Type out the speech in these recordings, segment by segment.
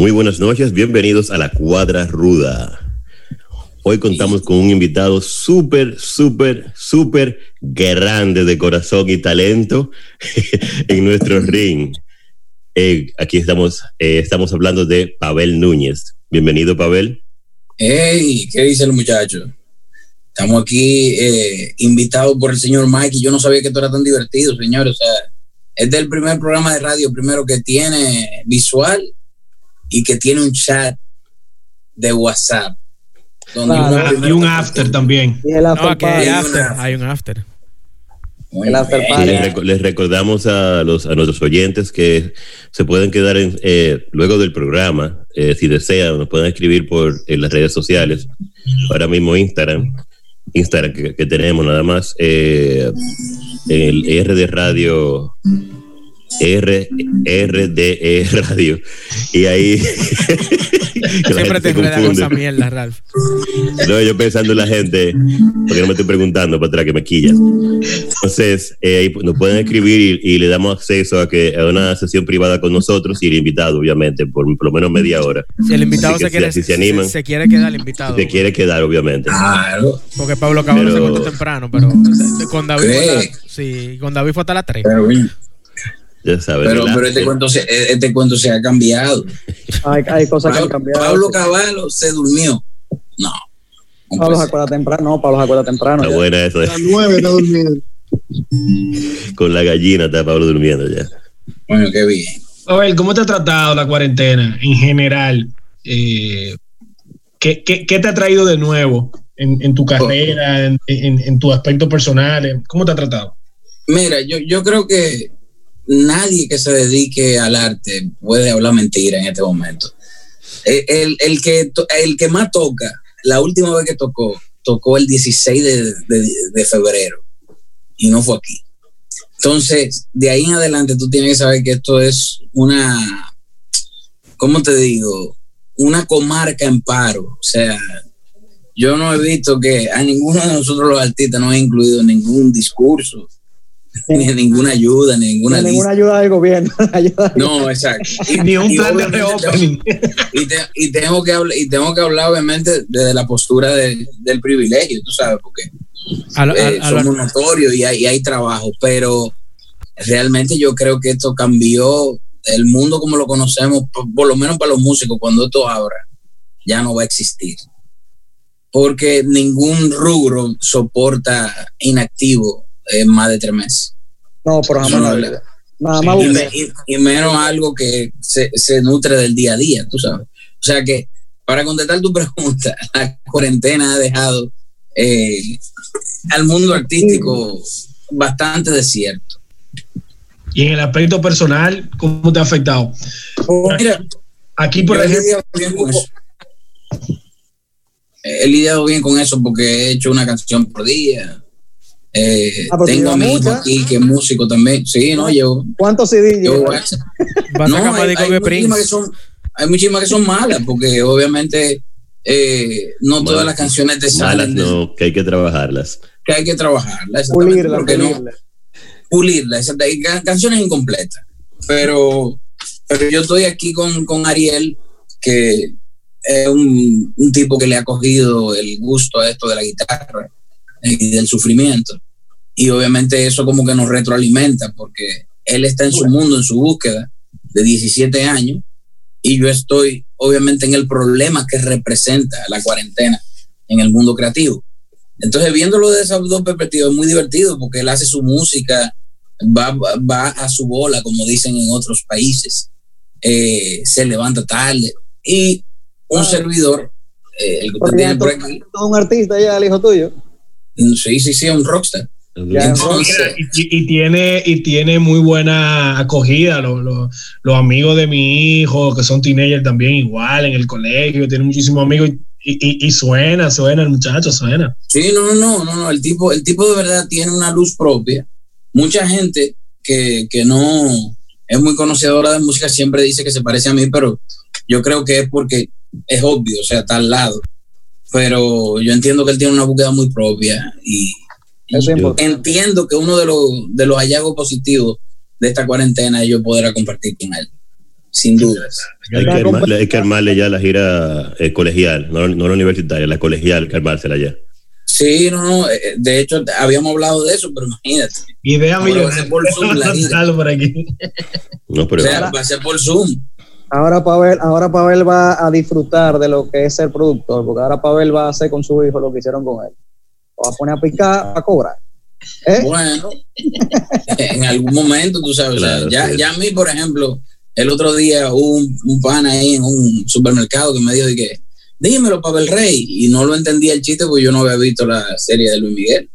Muy buenas noches, bienvenidos a la Cuadra Ruda. Hoy contamos con un invitado súper, súper, súper grande de corazón y talento en nuestro ring. Eh, aquí estamos, eh, estamos hablando de Pavel Núñez. Bienvenido, Pavel. Hey, ¿qué dice el muchacho? Estamos aquí eh, invitados por el señor Mike y yo no sabía que esto era tan divertido, señor. O sea, es el primer programa de radio, primero que tiene visual y que tiene un chat de WhatsApp. Donde y un after también. Y el after, no, hay, after hay un after. Les, recordamos a, los, a nuestros oyentes que se pueden quedar en, eh, luego del programa, eh, si desean, nos pueden escribir por en las redes sociales. Ahora mismo Instagram, Instagram que, que tenemos nada más, eh, el R de Radio R, RDE Radio. Y ahí. Siempre te enredan esa mierda, Ralph. No, yo pensando en la gente, porque no me estoy preguntando para atrás que me quilla. Entonces, eh, ahí nos pueden escribir y, le damos acceso a que a una sesión privada con nosotros y el invitado, obviamente, por, por lo menos media hora. Si el invitado se, quiere, si se, animan, se, quiere quedar, el invitado. Se quiere quedar, obviamente. Claro. Porque Pablo Cabrón se cortó temprano, pero con David, fue sí, con David fue hasta las 3. Pero, pero, pero este, cuento se, este cuento se ha cambiado. Hay, hay cosas Pablo, que han cambiado. Pablo Caballo se durmió. No. Pablo se acuerda temprano. No, Pablo se acuerda temprano. Está buena eso. A las nueve está durmiendo. Con la gallina está Pablo durmiendo ya. Bueno, qué bien. Oye, ¿cómo te ha tratado la cuarentena en general? Eh, ¿qué, qué, qué, te ha traído de nuevo en, en tu carrera, en, en, en, tu aspecto personal? ¿Cómo te ha tratado? Mira, yo, yo creo que nadie que se dedique al arte puede hablar mentira en este momento. El, el, que, el que más toca, la última vez que tocó, tocó el 16 de, de, febrero y no fue aquí. Entonces, de ahí en adelante tú tienes que saber que esto es una, ¿cómo te digo? Una comarca en paro. O sea, yo no he visto que a ninguno de nosotros los artistas no ha incluido ningún discurso ni ninguna ayuda, ni ninguna, ni ninguna ayuda del gobierno. no, exacto. ni un plan de reopening. Y, y, tengo que hablar, y tengo que hablar, obviamente, desde la postura de, del privilegio, tú sabes, porque eh, somos notorios y hay, y hay trabajo, pero realmente yo creo que esto cambió el mundo como lo conocemos, por, por lo menos para los músicos, cuando esto abra, ya no va a existir. Porque ningún rubro soporta inactivo es más de tres meses. No, por jamás Nada más y, menos algo que se, se, nutre del día a día, tú sabes. O sea que, para contestar tu pregunta, la cuarentena ha dejado eh, al mundo artístico bastante desierto. Y en el aspecto personal, ¿cómo te ha afectado? Oh, mira, aquí por ejemplo. He lidiado bien con eso porque he hecho una canción por día eh, ah, tengo amigos aquí que es músico también. Sí, no, yo. ¿Cuántos CD yo, no, hay, hay, muchísimas que son, hay muchísimas que son malas, porque obviamente eh, no todas las canciones te salen. Malas no, que hay que trabajarlas. Que hay que trabajarlas. Pulirlas. Pulirla. No, pulirlas. Canciones incompletas. Pero, pero yo estoy aquí con, con Ariel, que es un, un tipo que le ha cogido el gusto a esto de la guitarra y del sufrimiento. Y obviamente eso como que nos retroalimenta porque él está en su mundo, en su búsqueda de 17 años y yo estoy obviamente en el problema que representa la cuarentena en el mundo creativo. Entonces, viéndolo de esas dos perspectivas es muy divertido porque él hace su música, va, va a su bola, como dicen en otros países, eh, se levanta tarde y un servidor, eh, el que usted tiene por aquí. Un artista ya, el hijo tuyo. Sí, sí, sí, un rockstar. y, tiene, y tiene muy buena acogida. Los, amigos de mi hijo, que son teenagers también, igual en el colegio, tiene muchísimos amigos y, suena, suena el muchacho, suena. Sí, no, no, no, no, el tipo, el tipo de verdad tiene una luz propia. Mucha gente que, que no es muy conocedora de música siempre dice que se parece a mí, pero yo creo que es porque es obvio, o sea, está al lado pero yo entiendo que él tiene una búsqueda muy propia y, entiendo que uno de los, de los hallazgos positivos de esta cuarentena es yo poder compartir con él. sin duda. Hay que, armarle, hay que armarle ya la gira eh, colegial, no, no la universitaria, la colegial, que armársela ya. Sí, no, no, eh, de hecho habíamos hablado de eso, pero imagínate. A ser por Zoom la gira. por aquí. No, O sea, va a ser por Zoom. Ahora Pavel, ahora Pavel va a disfrutar de lo que es ser productor, porque ahora Pavel va a hacer con su hijo lo que hicieron con él. Lo va a poner a picar, a cobrar. ¿Eh? Bueno, en algún momento, tú sabes, o sea, Claro, ya, sí. ya a mí, por ejemplo, el otro día hubo un, un pana ahí en un supermercado que me dijo de que, dímelo, Pavel Rey, y no lo entendía el chiste porque yo no había visto la serie de Luis Miguel.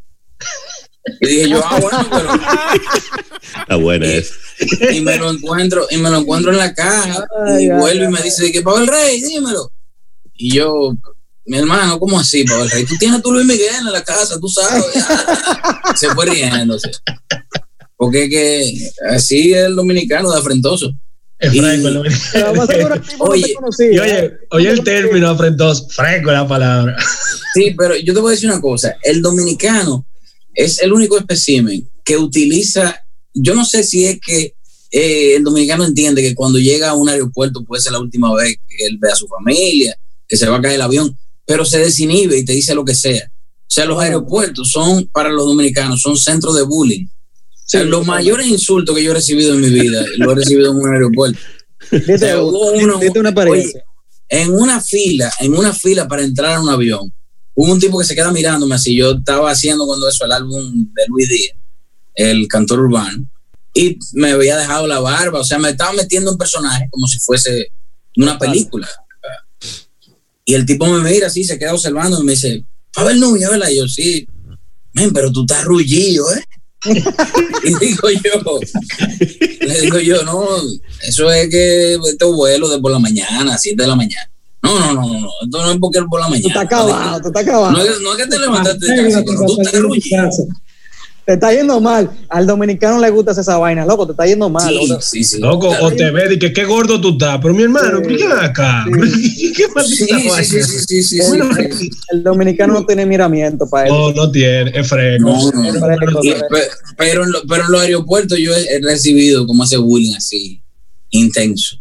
Y dije yo, ah, bueno, pero está buena es. y me lo encuentro y me lo encuentro en la caja Ay, y ay, vuelve y ay. me dice que Pavel Rey dímelo y yo mi hermano ¿cómo así Pavel Rey? tú tienes tu Luis Miguel en la casa tú sabes se fue riéndose porque que así es el dominicano de afrentoso Es a una tipo Oye, no oye, ¿eh? oye el término afrentoso, fresco la palabra. sí pero yo te voy a decir una cosa el dominicano es el único espécimen que utiliza yo no sé si es que eh, el dominicano entiende que cuando llega a un aeropuerto puede ser la última vez que él ve a su familia, que se va a caer el avión, pero se desinhibe y te dice lo que sea. O sea, los aeropuertos son, para los dominicanos, son centros de bullying. O sea, Sí, los sí. mayores insultos que yo he recibido en mi vida, lo he recibido en un aeropuerto. Dite, O sea, hubo uno- dite una. En una fila, en una fila para entrar a un avión, hubo un tipo que se queda mirándome así. Yo estaba haciendo cuando eso el álbum de Luis Díaz, el cantor urbano, y me había dejado la barba, o sea, me estaba metiendo en personaje como si fuese una película. Y el tipo me mira así, se queda observando y me dice, Pavel Núñez, ¿verdad? Y yo, sí, men, pero tú estás rullido, ¿eh? y digo yo, le digo yo, no, eso es que este vuelo de por la mañana, 7 de la mañana. No, no, no, no, no, esto no es porque es por la Tú mañana. estás acabado, tú estás acabado. No es, no es que te levantaste de casa, pero tú estás. Te está yendo mal. Al dominicano le gusta esa vaina, loco, te está yendo mal. Sí, loco. sí, sí. Loco, o te ve y que qué gordo tú estás. Pero mi hermano, Sí. ¿por qué acá? Sí. ¿Qué Sí, maldita sí, vaina? sí, sí, sí, sí, El, sí. el- el dominicano no tiene miramiento para eso. No, no tiene, es fresco. No, no, no. Fresco, Y- fresco. pe- pero, en lo- pero en los aeropuertos yo he, he recibido como ese bullying así, intenso.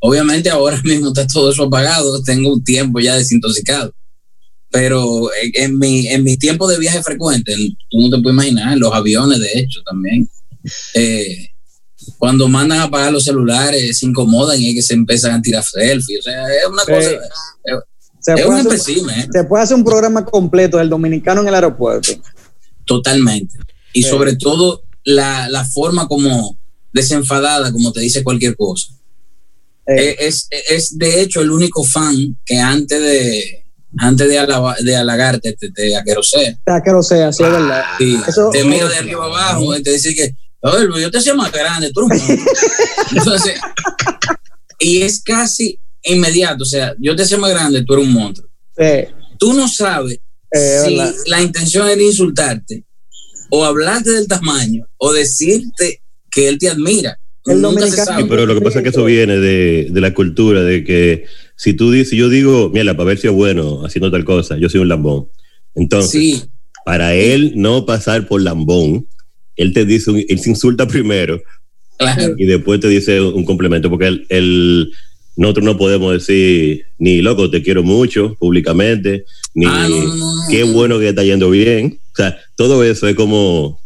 Obviamente ahora mismo está todo eso apagado, tengo un tiempo ya desintoxicado. Pero en, en mi, en mis tiempos de viaje frecuente, en- tú no te puedes imaginar, en los aviones de hecho también, eh, cuando mandan a apagar los celulares se incomodan y es que se empiezan a tirar selfies. O sea, es una Sí. cosa, es, Se es puede, un hacer, espécimen, ¿eh? se puede hacer un programa completo del dominicano en el aeropuerto. Totalmente. Y Sí. sobre todo la, la forma como desenfadada, como te dice cualquier cosa. Eh, Eh, Es, es de hecho el único fan que antes de antes de, alaba- de halagarte te, te aquerosea. sea que lo sea, sí es verdad. Sí, Eso- te mira de arriba abajo y te dice que, "Oye, Luis, yo te hacía más grande, tú eres un monstruo". Entonces, y es casi inmediato, o sea, yo te hacía más grande, tú eres un monstruo. Eh, Tú no sabes Eh, si la intención era insultarte o hablarte del tamaño o decirte que él te admira. El dominicano-. Sí, pero lo que pasa es que eso viene de, de la cultura, de que si tú dices, yo digo, mira, para ver si es bueno haciendo tal cosa, yo soy un lambón. Entonces, Sí, para él no pasar por lambón, él te dice, un- él se insulta primero claro. y después te dice un complemento, porque él, él- nosotros no podemos decir ni loco, te quiero mucho públicamente, ni Ah, no, no, no, no. qué bueno que está yendo bien. O sea, todo eso es como...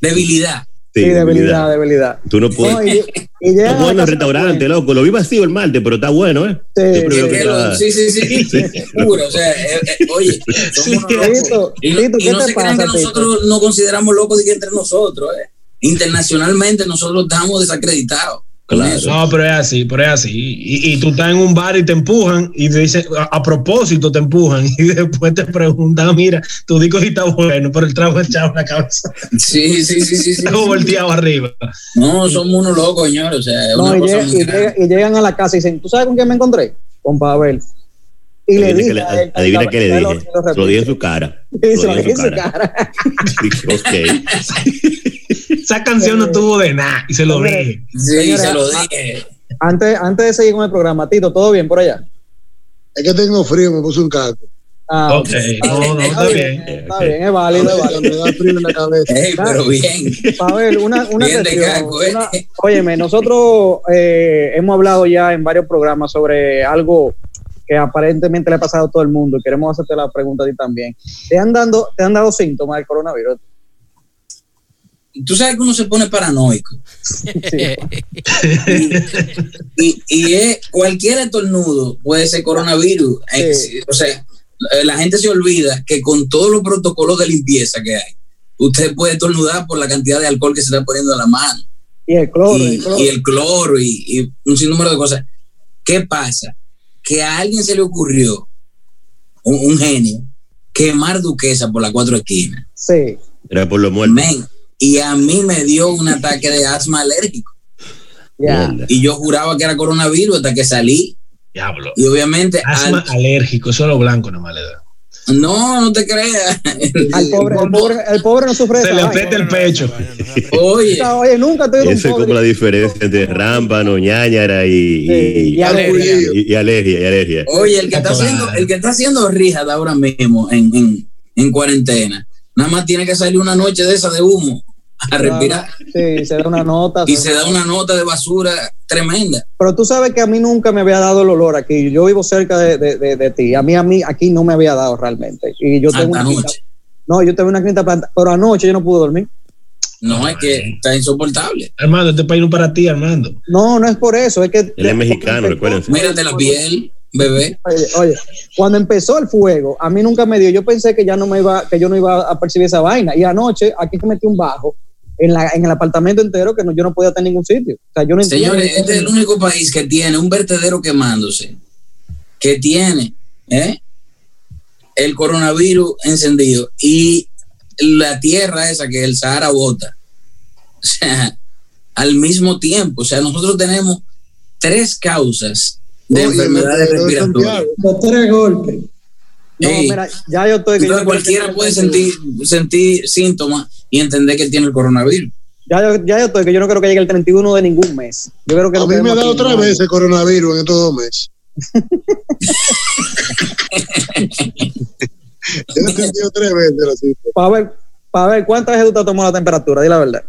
Debilidad. Sí, sí, debilidad, debilidad. debilidad. Tú no puedes... No, y, y Está bueno el restaurante, loco. Lo vi vacío el martes, pero está bueno, ¿eh? Sí. Que- está- sí, sí, sí, seguro. O sea, eh, eh, oye, somos locos. Y no, y ¿qué no te se crean pasa, que nosotros nos consideramos locos de que entre nosotros. eh. Internacionalmente nosotros estamos desacreditados. Claro. No, pero es así, pero es así. Y, y tú estás en un bar y te empujan y te dicen, a, a propósito te empujan y después te preguntan, mira, tu disco sí está bueno, pero el trago echado en la cabeza, Sí, sí, sí, sí. sí. está volteado arriba. No, somos unos locos, señores. O sea, es No, una y, llega- y grande. llega- y llegan a la casa y dicen, ¿tú sabes con quién me encontré? Con Pavel. Y le Adivina dije, que le- a él- adivina qué le lo- dije. se lo lo dije en su cara. Y se lo dije en su cara. Dije, ok. Esa canción no tuvo de nada y se lo dije. Sí, Señora, se lo dije. Antes, antes de seguir con el programa, Tito, ¿todo bien por allá? Es que tengo frío, me puse un casco. Ah, ok, no, no, está bien. Está bien, es válido, es válido. Me da frío en la cabeza. Ey, pero bien. Pavel, una, una Bien de cuestión, caco, ¿eh? una- óyeme, nosotros eh, hemos hablado ya en varios programas sobre algo que aparentemente le ha pasado a todo el mundo y queremos hacerte la pregunta a ti también. ¿Te han, dando, te han dado síntomas del coronavirus? Tú sabes que uno se pone paranoico. Sí. Y, y es, cualquier estornudo puede ser coronavirus. Eh, Sí. O sea, eh, la gente se olvida que con todos los protocolos de limpieza que hay, usted puede estornudar por la cantidad de alcohol que se está poniendo en la mano. Y el cloro, y, el cloro. y el cloro y, y un sinnúmero de cosas. ¿Qué pasa? Que a alguien se le ocurrió, un, un genio, quemar duquesa por las cuatro esquinas. Sí. Era por lo muerto. Men, y a mí me dio un ataque de asma alérgico. Y yo juraba que era coronavirus hasta que salí. Diablo. Y obviamente, Asma al- alérgico, solo blanco nomás le da. no, no te creas. Al pobre, el pobre, el pobre no sufre Se le aprieta el pecho. Oye, Oye, nunca te un Esa es como la diferencia entre rámbano, ñañara y, Sí, y, y alergia. y- y alergia. y alergia. oye, el que está haciendo, el que está haciendo rija ahora mismo en, en, en cuarentena, nada más tiene que salir una noche de esa de humo a respirar. Sí, se da una nota. y se da una nota de basura tremenda. Pero tú sabes que a mí nunca me había dado el olor aquí. Yo vivo cerca de, de, de, de ti. A mí, a mí, aquí no me había dado realmente. Y yo tengo Hasta una quinta. No, yo tengo una quinta planta, pero anoche yo no pude dormir. No, es que está insoportable. Armando, este país no es para ti, Armando. No, no es por eso. Es que. Él es mexicano, recuérdense. Mírate la piel, bebé. Oye, oye, cuando empezó el fuego, a mí nunca me dio. Yo pensé que ya no me iba, que yo no iba a percibir esa vaina. Y anoche, aquí se metió un bajo en, la, en el apartamento entero que no, yo no podía estar en ningún sitio. O sea, yo no entiendo- Señores, este es el único país que tiene un vertedero quemándose, que tiene ¿eh? el coronavirus encendido y la tierra esa que el Sahara bota. O sea, al mismo tiempo. O sea, nosotros tenemos tres causas de enfermedades respiratorias. Tres golpes. No, Ey. mira, ya yo estoy. que yo Entonces cualquiera puede sentir, sentir síntomas y entender que tiene el coronavirus. Ya yo, ya yo estoy, que yo no creo que llegue el 31 de ningún mes. Yo creo que A mí me ha dado tres veces coronavirus en estos dos meses. Yo he tres veces. Para ver, para ver cuántas veces tú te has tomado la temperatura, di la verdad.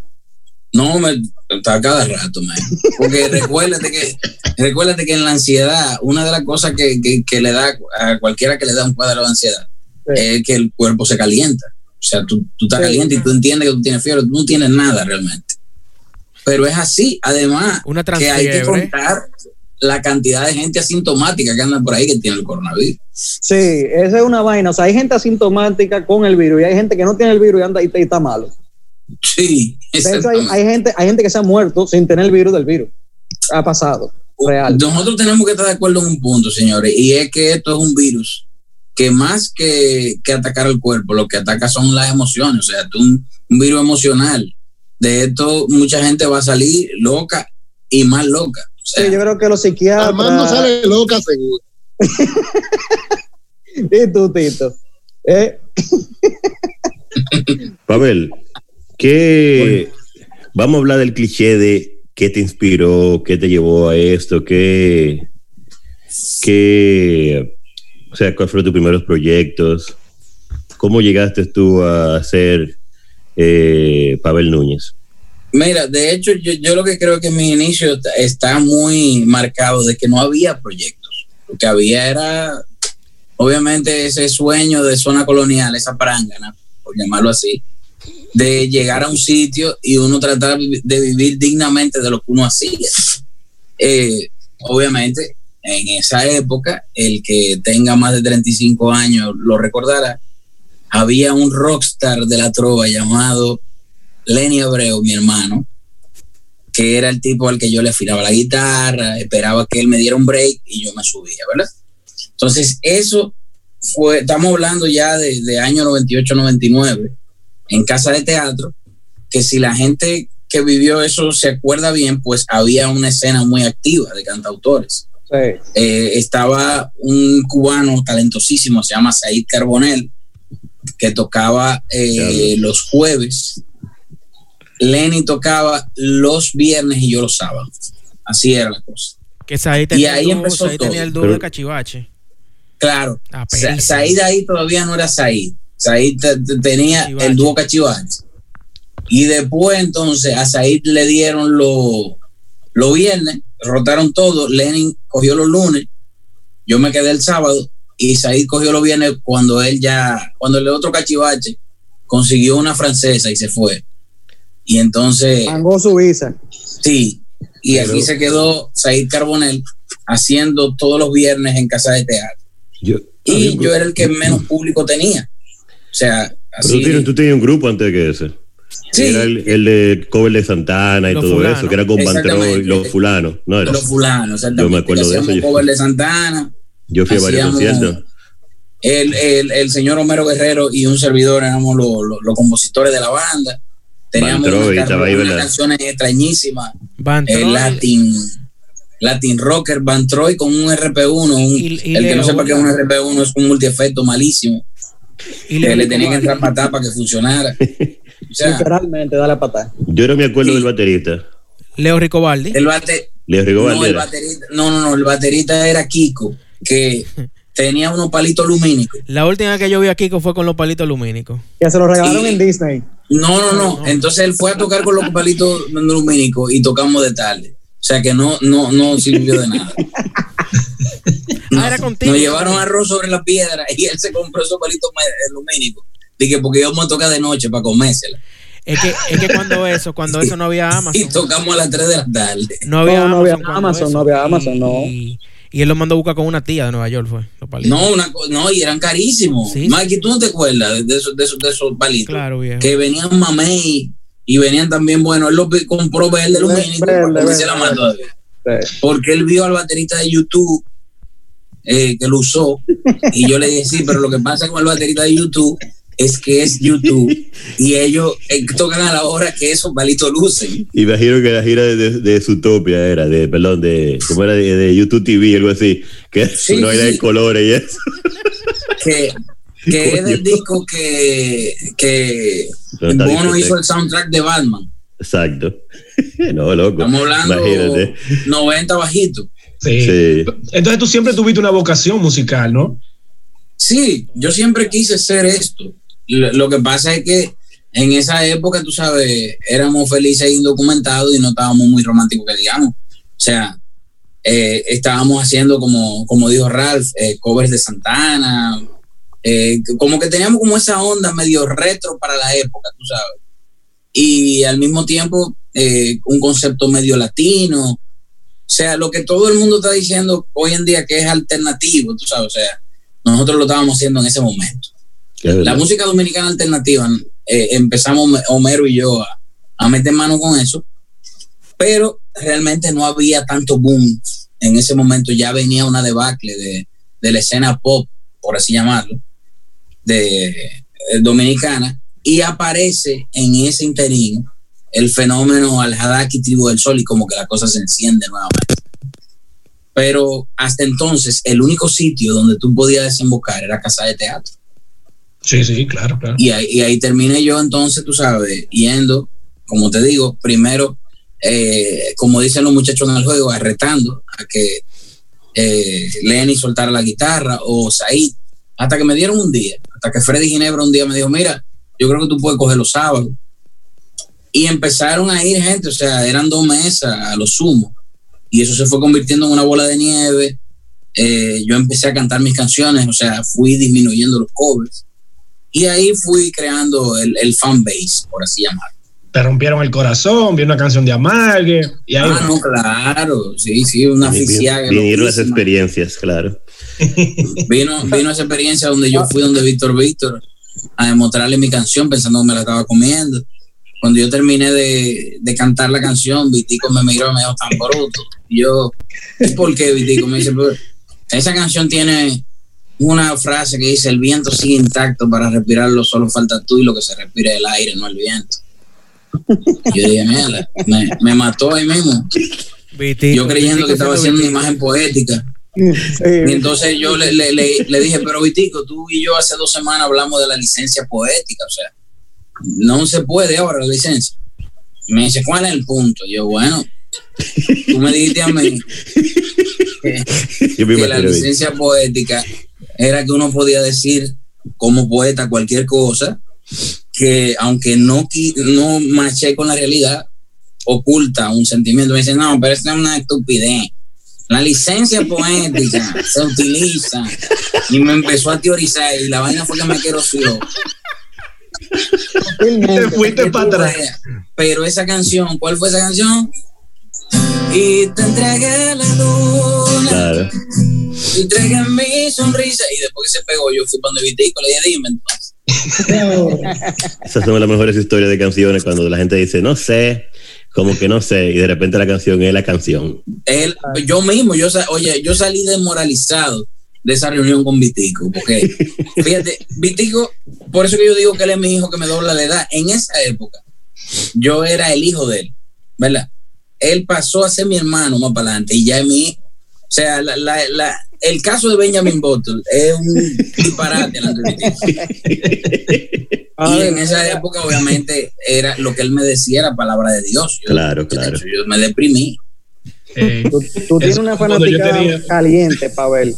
No, me, está cada rato, man. Porque recuérdate que, recuérdate que en la ansiedad, una de las cosas que, que, que le da a cualquiera que le da un cuadro de ansiedad Sí. es que el cuerpo se calienta. O sea, tú, tú estás Sí. caliente y tú entiendes que tú tienes fiebre, tú no tienes nada realmente. Pero es así. Además, Una que hay que contar la cantidad de gente asintomática que anda por ahí que tiene el coronavirus. Sí, esa es una vaina. O sea, hay gente asintomática con el virus y hay gente que no tiene el virus y anda y, y está malo. Sí, De hecho, hay, gente, hay gente que se ha muerto sin tener el virus del virus. Ha pasado. Real. Nosotros tenemos que estar de acuerdo en un punto, señores, y es que esto es un virus que más que, que atacar al cuerpo, lo que ataca son las emociones, o sea, esto es un, un virus emocional. De esto mucha gente va a salir loca y más loca. O sea, Sí, yo creo que los psiquiatras. Armando sale loca seguro. Y tú, Tito. Eh, Pavel, ¿qué? Vamos a hablar del cliché de qué te inspiró, qué te llevó a esto, qué, qué, o sea, cuáles fueron tus primeros proyectos, cómo llegaste tú a ser eh, Pavel Núñez. Mira, de hecho, yo, yo lo que creo que mi inicio está, está muy marcado de que no había proyectos. Lo que había era, obviamente, ese sueño de zona colonial, esa prangana, por llamarlo así, de llegar a un sitio y uno tratar de vivir dignamente de lo que uno hacía. Eh, obviamente, en esa época, el que tenga más de 35 años lo recordará, había un rockstar de la trova llamado Lenny Abreu, mi hermano, que era el tipo al que yo le afilaba la guitarra, esperaba que él me diera un break y yo me subía, ¿verdad? Entonces, eso fue, estamos hablando ya de, de año 98-99, en casa de teatro, que si la gente que vivió eso se acuerda bien, pues había una escena muy activa de cantautores. sí. Eh, estaba un cubano talentosísimo, se llama Said Carbonell, que tocaba eh, los jueves. Lenny tocaba los viernes y yo los sábados. Así era la cosa. Que ahí tenía, ahí el dúo, empezó ahí todo. tenía el dúo de Cachivache. Claro. Ah. Said ahí todavía no era Said. Said te- te- tenía el dúo Cachivache. Y después entonces a Said le dieron los los viernes, rotaron todo, Lenin cogió los lunes, yo me quedé el sábado y Said cogió los viernes cuando él ya, cuando el otro Cachivache consiguió una francesa y se fue. Y entonces, Mangó su visa. sí, y Pero- aquí se quedó Said Carbonell haciendo todos los viernes en casa de teatro Yo, y yo era el que menos público tenía. O sea, Pero así. tú, tienes, tú tenías un grupo antes que ese. Sí. Era el, el de cover de Santana y Los todo eso, que era con Bantroy, Exactamente. los fulanos. No era. los fulanos, exactamente. Yo me acuerdo de eso, yo- cover de Santana. Yo fui a varios conciertos. El, el, el señor Homero Guerrero y un servidor éramos los, los- los compositores de la banda. Teníamos Van Troy unas, estaba ahí, canciones extrañísimas. Van El Troy Latin, Latin Rocker, Van Troy con un RP1. un- Y- y el que no sepa que es un RP1 es un multiefecto malísimo. Y Que Leo le tenía que Ricobaldi. entrar patada para que funcionara. O sea, Literalmente, dale a patar. Yo no me acuerdo Sí. del baterista. Leo Ricobaldi. el bate, Leo Rigobaldi no, el baterista, no, no, no, el baterista era Kiko, que tenía unos palitos lumínicos. La última vez que yo vi a Kiko fue con los palitos lumínicos. Que se lo regalaron Y- en Disney. No, no, no. Entonces él fue a tocar con los palitos lumínicos y tocamos de tarde. O sea que no, no, no sirvió de nada. Ah, era contigo. Nos llevaron arroz sobre la piedra y él se compró esos palitos eh, lumínicos. Dije, porque íbamos a tocar de noche para comérsela. Es que, es que cuando eso, cuando eso no había Y Amazon. tocamos a las 3 de la tarde. No había No, no había Amazon, eso. no había Amazon, no. Y, y él lo mandó a buscar con una tía de Nueva York, fue. Los palitos. No, una, no, y eran carísimos. Sí, sí. Mikey, ¿tú no te acuerdas de, esos, de, esos, de esos palitos? Claro, viejo. Que venían mamey y venían también, bueno, él los vi- compró verde lumínico Verde, para comerse la. Sí. porque él vio al baterista de YouTube eh, que lo usó y yo le dije sí, pero lo que pasa con el baterista de YouTube es que es YouTube y ellos eh, tocan a la hora que esos palitos lucen. Imagino que la gira de, de, de Zootopia era, de, perdón, de, ¿cómo era? De, de YouTube TV, algo así, que Sí, no era de colores y eso. Que, que es Coño. el disco que, que No Bono hizo el soundtrack de Batman. Exacto. no, loco. Estamos hablando Imagínate. 90 bajito. Sí. Sí. Entonces tú siempre tuviste una vocación musical, ¿no? Sí, yo siempre quise ser esto. Lo, lo que pasa es que en esa época, tú sabes, éramos felices e indocumentados y no estábamos muy románticos, que digamos. O sea, eh, estábamos haciendo, como, como dijo Ralph, eh, covers de Santana. eh, como que teníamos como esa onda medio retro para la época, tú sabes. Y al mismo tiempo, eh, un concepto medio latino. O sea, lo que todo el mundo está diciendo hoy en día que es alternativo, tú sabes, o sea, nosotros lo estábamos haciendo en ese momento. La música dominicana alternativa, eh, empezamos Homero y yo a, a meter mano con eso, pero realmente no había tanto boom. En ese momento ya venía una debacle de, de la escena pop, por así llamarlo, de eh, dominicana, y aparece en ese interino el fenómeno al Hadaki Tribu del Sol y como que la cosa se enciende nuevamente. Pero hasta entonces, el único sitio donde tú podías desembocar era casa de teatro. Sí, sí, claro, claro. Y ahí, y ahí terminé yo entonces, tú sabes, yendo, como te digo, primero, eh, como dicen los muchachos en el juego, arretando a que eh, Lenny soltara la guitarra o Said, hasta que me dieron un día, hasta que Freddy Ginebra un día me dijo, mira, yo creo que tú puedes coger los sábados. Y empezaron a ir gente, o sea, eran dos mesas a lo sumo. Y eso se fue convirtiendo en una bola de nieve. Eh, yo empecé a cantar mis canciones, o sea, fui disminuyendo los covers. Y ahí fui creando el, el fan base, por así llamarlo. Te rompieron el corazón, vi una canción de Amargue y ahí Ah, no, claro, sí, sí, una aficiaga. Vinieron las experiencias, claro. Vino, vino esa experiencia donde yo fui donde Víctor Víctor a demostrarle mi canción pensando que me la estaba comiendo. Cuando yo terminé de, de cantar la canción, Vitico me miró y me dijo tan bruto. Y yo, ¿y por qué Vitico? Me dice, "Pues, esa canción tiene una frase que dice, el viento sigue intacto para respirarlo, solo falta tú y lo que se respira es el aire, no el viento. Y yo dije, mierda, me, me mató ahí mismo. Vitico, Yo creyendo Vitico que estaba haciendo una Vitico. imagen poética. Sí. Y entonces yo le, le, le, le dije, pero Vitico, tú y yo hace dos semanas hablamos de la licencia poética, o sea, no se puede ahora la licencia. Y me dice, ¿cuál es el punto? Y yo, bueno, tú me dijiste a mí que, la licencia poética era que uno podía decir como poeta cualquier cosa que aunque no, no maché con la realidad, oculta un sentimiento. Me dice, no, pero esto es una estupidez. La licencia poética se utiliza y me empezó a teorizar y la vaina fue que me querosió. Te fuiste para atrás. Pero esa canción, ¿cuál fue esa canción? Y te entregué la luna. Claro. Y entregué mi sonrisa. Y después que se pegó, yo fui cuando Vitico, le dije, dime entonces. Esas son las mejores historias de canciones cuando la gente dice, no sé, como que no sé, y de repente la canción es la canción. Él, yo mismo, yo, oye, yo salí desmoralizado de esa reunión con Vitico, porque fíjate, Vitico, por eso que yo digo que él es mi hijo que me dobla la edad, en esa época yo era el hijo de él, ¿verdad? Él pasó a ser mi hermano más para adelante y ya es mi hijo. O sea, la, la, el caso de Benjamin Button es un disparate. y en esa época, obviamente, era lo que él me decía era palabra de Dios. claro, claro. yo me deprimí. tú, tienes una fanática caliente, Pavel.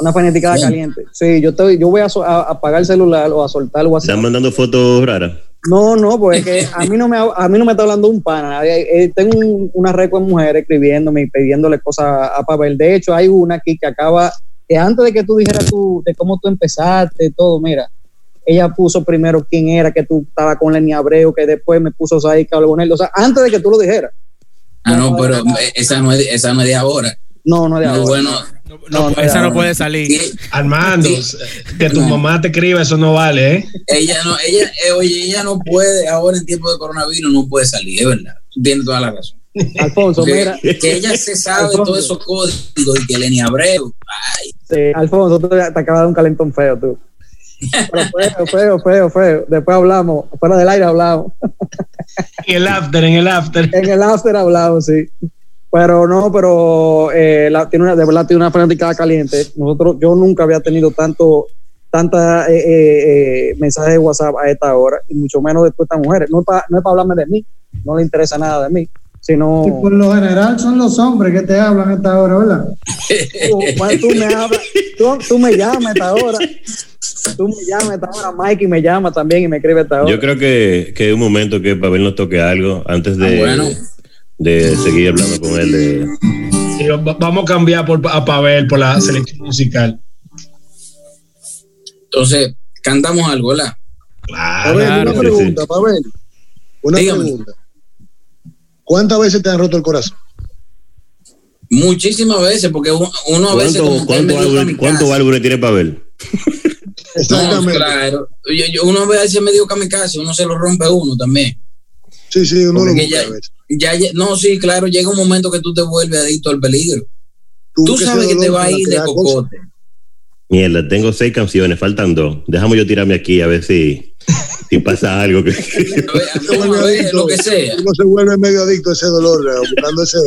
Una fanaticada caliente. Sí, yo, estoy, yo voy a, apagar el celular o a soltar el WhatsApp. ¿Están mandando fotos raras? No, no, pues que a mí no me, a mí no me está hablando un pana. Eh, tengo una red con mujeres escribiéndome y pidiéndole cosas a Pavel. De hecho, hay una aquí que acaba, que antes de que tú dijeras tú, de cómo tú empezaste, todo, mira, ella puso primero quién era, que tú estabas con Lenny Abreu, que después me puso Saika O sea, antes de que tú lo dijeras. Ah, no, pero esa no es, esa no es de ahora. No, no de ahora. Bueno, no, esa no puede salir. Armando, que tu mamá te escriba, eso no vale, ¿eh? Ella no, ella, eh, oye, ella no puede, ahora en tiempo de coronavirus no puede salir, es verdad. Tienes toda la razón. Alfonso, mira. Que ella se sabe todos esos códigos y que Lenny Abreu. Ay. Sí, Alfonso, tú te, acabas de dar un calentón feo, tú. Pero feo, feo, feo, feo. Después hablamos, fuera del aire hablamos. En el after, en el after. En el after hablamos, sí. Pero no, pero eh, la, tiene una, de verdad tiene una fanática caliente. Nosotros, yo nunca había tenido tanto tanta eh, eh, mensajes de WhatsApp a esta hora, y mucho menos de estas mujeres. No es para no hablarme de mí, no le interesa nada de mí, sino... por lo general son los hombres que te hablan a esta hora, ¿verdad? tú, me hablas, tú, me llamas a esta hora. Tú me llamas a esta hora, Mikey me llama también y me escribe a esta hora. Yo creo que, que es un momento que Pavel nos toque algo antes de... Ah, bueno de seguir hablando con él. De... vamos a cambiar por, a Pavel por la selección musical. Entonces, cantamos algo, ¿verdad? Claro. una pregunta, Pavel. Una pregunta. ¿Cuántas veces te han roto el corazón? Muchísimas veces, porque uno a veces. ¿Cuánto, álbumes tiene Pavel? Exactamente. claro. uno a veces medio kamikaze, uno se lo rompe uno también. Sí, sí, uno lo ya, ya, no, sí, claro, llega un momento que tú te vuelves adicto al peligro. Tú, sabes que te va a ir de cocote. Mierda, tengo seis canciones, faltan dos. Déjame yo tirarme aquí a ver si, si pasa algo. Que... lo que sea. Uno se vuelve medio adicto a ese dolor, buscando ese...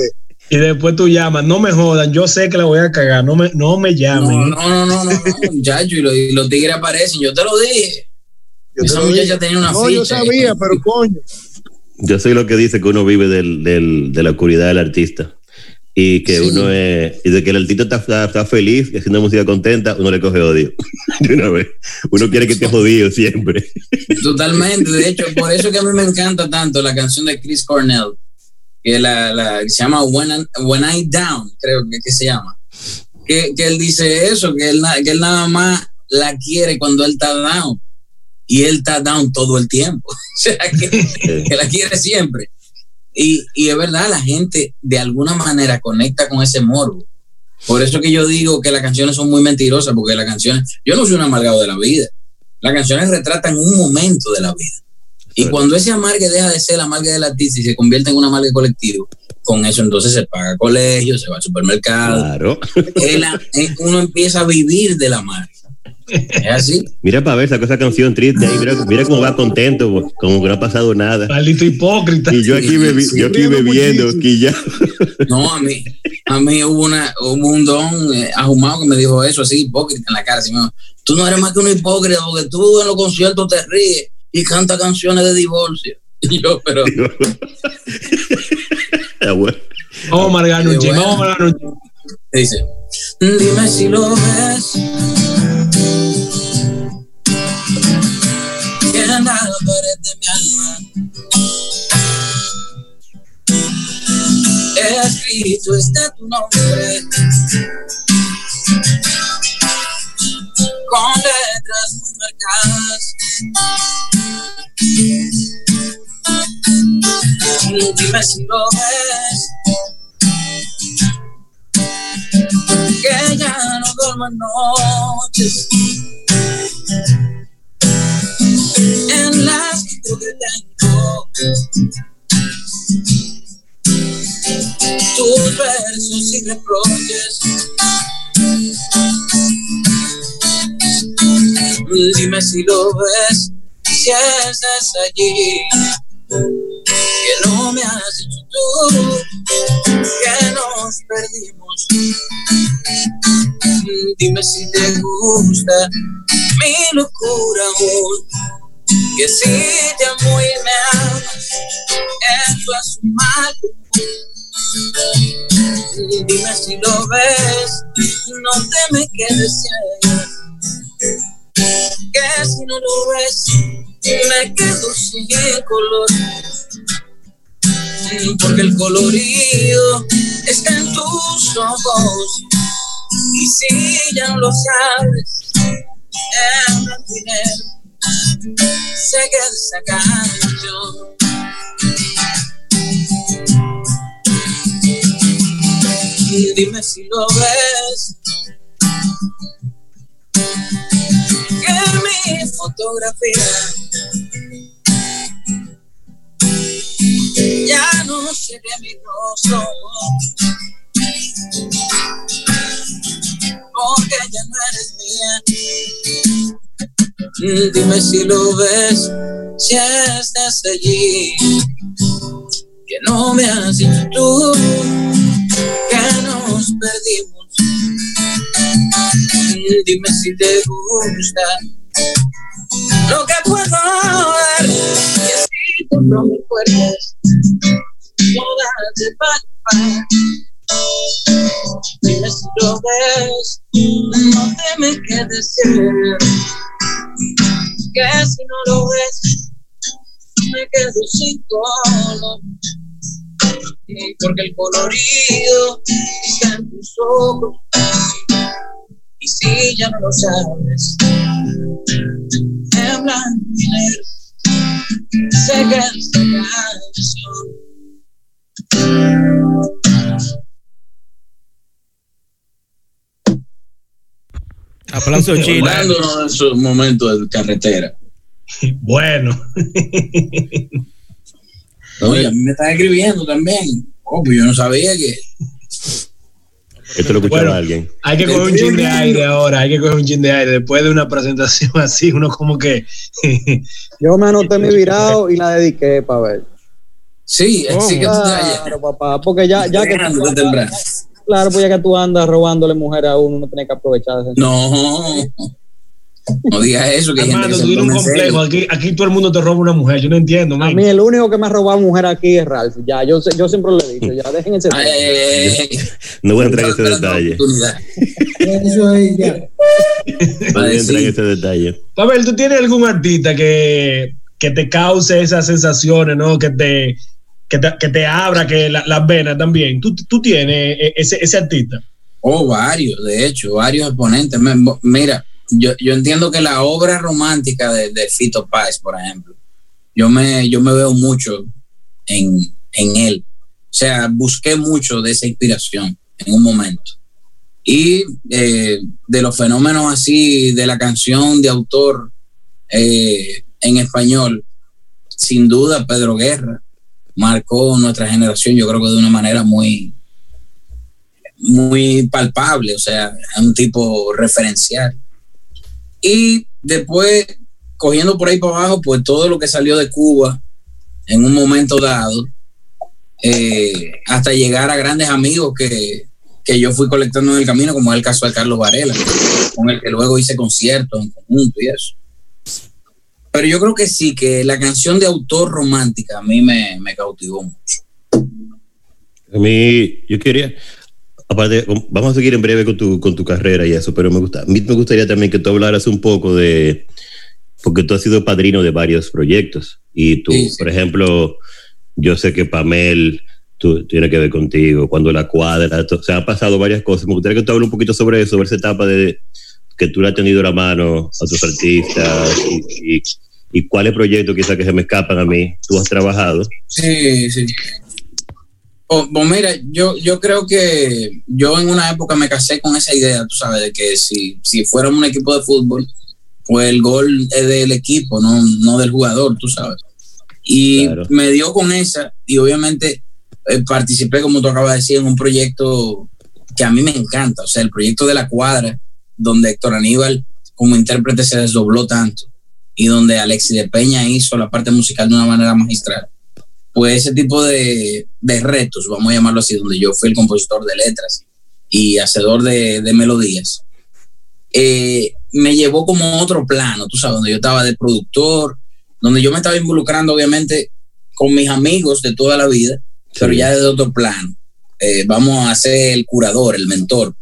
Y después tú llamas, no me jodan, yo sé que la voy a cagar, no me, no me llamen. No, no, no, no, no, muchacho, y, los, tigres aparecen, yo te lo dije. Yo Esa muchacha tenía una no, Yo sabía, pero coño. Yo soy lo que dice que uno vive del, del, de la oscuridad del artista. Y que uno es. Y de que el artista está, está, feliz y haciendo música contenta, uno le coge odio. De una vez. Uno quiere que esté jodido siempre. Totalmente. De hecho, por eso que a mí me encanta tanto la canción de Chris Cornell, que la, la se llama When, I, When I Down, creo que, que se llama. Que, que, él dice eso, que él, que él nada más la quiere cuando él está down y él está down todo el tiempo. o sea, que, la quiere siempre. Y, y, es verdad, la gente de alguna manera conecta con ese morbo. Por eso que yo digo que las canciones son muy mentirosas, porque las canciones, yo no soy un amargado de la vida. Las canciones retratan un momento de la vida. Y cuando ese amargue deja de ser la amargue del artista y se convierte en un amargue colectivo, con eso entonces se paga colegio, se va al supermercado. Claro. uno empieza a vivir del amargue. Es así. Mira para ver, sacó esa canción triste ahí. Mira, mira cómo va contento, como que no ha pasado nada. Maldito hipócrita. Y yo aquí, bebi yo aquí bebiendo, aquí ya. No, a mí, a mí hubo, una, hubo un don eh, ahumado que me dijo eso así, hipócrita en la cara. Así, tú no eres más que un hipócrita porque tú en los conciertos te ríes y cantas canciones de divorcio. Y yo, pero. Vamos a amargar un vamos a un Dice: Dime si lo ves de tu nombre con letras muy marcadas. Dime si lo ves. Que ya no duermo noches en las que tengo tus versos y reproches. Dime si lo ves, si estás allí. Que no me has dicho tú que nos perdimos. Dime si te gusta mi locura aún. Que si te amo y me amas, eso es un mal. Dime si lo ves, no te me quedes ciega. Que si no lo ves me quedo sin color. Porque el colorido está en tus ojos. Y si ya no lo sabes y negro se queda esa canción dime si lo ves. Que mi fotografía ya no se mi rostro. Porque ya no eres mía. Dime si lo ves si estás allí. Que no me has dicho tú que nos perdimos dime si te gusta lo que puedo ver. Y así no me puertas todas de Dime si lo ves, no te me quedes. Que si no lo ves, me quedo sin color. Porque el colorido está en tus ojos y si ya no lo sabes, en blanco y negro se queda esta canción. Aplauso Chile. en su momento de carretera. Bueno. Oye, a mí me están escribiendo también. Oh, pues yo no sabía que esto lo escuchaba alguien. Hay que coger un chin de aire ahora, hay que coger un chin de aire. Después de una presentación así, uno como que. Yo me anoté mi virado y la dediqué para ver. Sí, sí que tú Claro, papá, porque ya, ya que. claro, pues ya que tú andas robándole mujer a uno, uno tiene que aprovechar. No. No digas eso. Que Hermano, tú tienes un complejo. Aquí, aquí todo el mundo te roba una mujer. Yo no entiendo. A mí el único que me ha robado mujer aquí es Ralph. Ya, yo, yo siempre lo he dicho. Ya, dejen ese. Ay, no voy a entrar en ese detalle. eso ahí ya. No voy a entrar en ese detalle. Pavel, ¿tú tienes algún artista que, que te cause esas sensaciones, ¿no? Que te, que te, que te abra que las venas también. ¿Tú, tú tienes e, ese, ese artista? Oh, varios, de hecho, varios exponentes. Mira, yo, yo entiendo que la obra romántica de, de, Fito Páez, por ejemplo, yo me, yo me veo mucho en, en él. O sea, busqué mucho de esa inspiración en un momento. Y eh, de los fenómenos así, de la canción de autor eh, en español, sin duda Pedro Guerra marcó nuestra generación, yo creo que de una manera muy, muy palpable, o sea, es un tipo referencial. Y después, cogiendo por ahí para abajo, pues todo lo que salió de Cuba en un momento dado, eh, hasta llegar a grandes amigos que, yo fui colectando en el camino, como es el caso de Carlos Varela, con el que luego hice conciertos en conjunto y eso. Pero yo creo que sí, que la canción de autor romántica a mí me, me cautivó mucho. A mí, yo quería, aparte, vamos a seguir en breve con tu, con tu carrera y eso, pero me, gusta, a mí me gustaría también que tú hablaras un poco de, porque tú has sido padrino de varios proyectos y tú, por ejemplo, yo sé que Pamel tú, tiene que ver contigo, cuando la cuadra, o sea, han pasado varias cosas. Me gustaría que tú hables un poquito sobre eso, sobre esa etapa de que tú le has tenido la mano a otros artistas y, y, cuáles proyectos quizás que se me escapan a mí, tú has trabajado. Sí, sí. Pues, mira, yo, yo creo que yo en una época me casé con esa idea, tú sabes, de que si, si fuéramos un equipo de fútbol, pues el gol es del equipo, no, no del jugador, tú sabes. Y me dio con esa y obviamente eh, participé, como tú acabas de decir, en un proyecto que a mí me encanta, o sea, el proyecto de la cuadra, donde Héctor Aníbal como intérprete se desdobló tanto y donde Alexis de Peña hizo la parte musical de una manera magistral. Pues ese tipo de, de retos, vamos a llamarlo así, donde yo fui el compositor de letras y hacedor de, de melodías, eh, me llevó como otro plano, tú sabes, donde yo estaba de productor, donde yo me estaba involucrando obviamente con mis amigos de toda la vida, pero ya de otro plano. Eh, vamos a ser el curador, el mentor,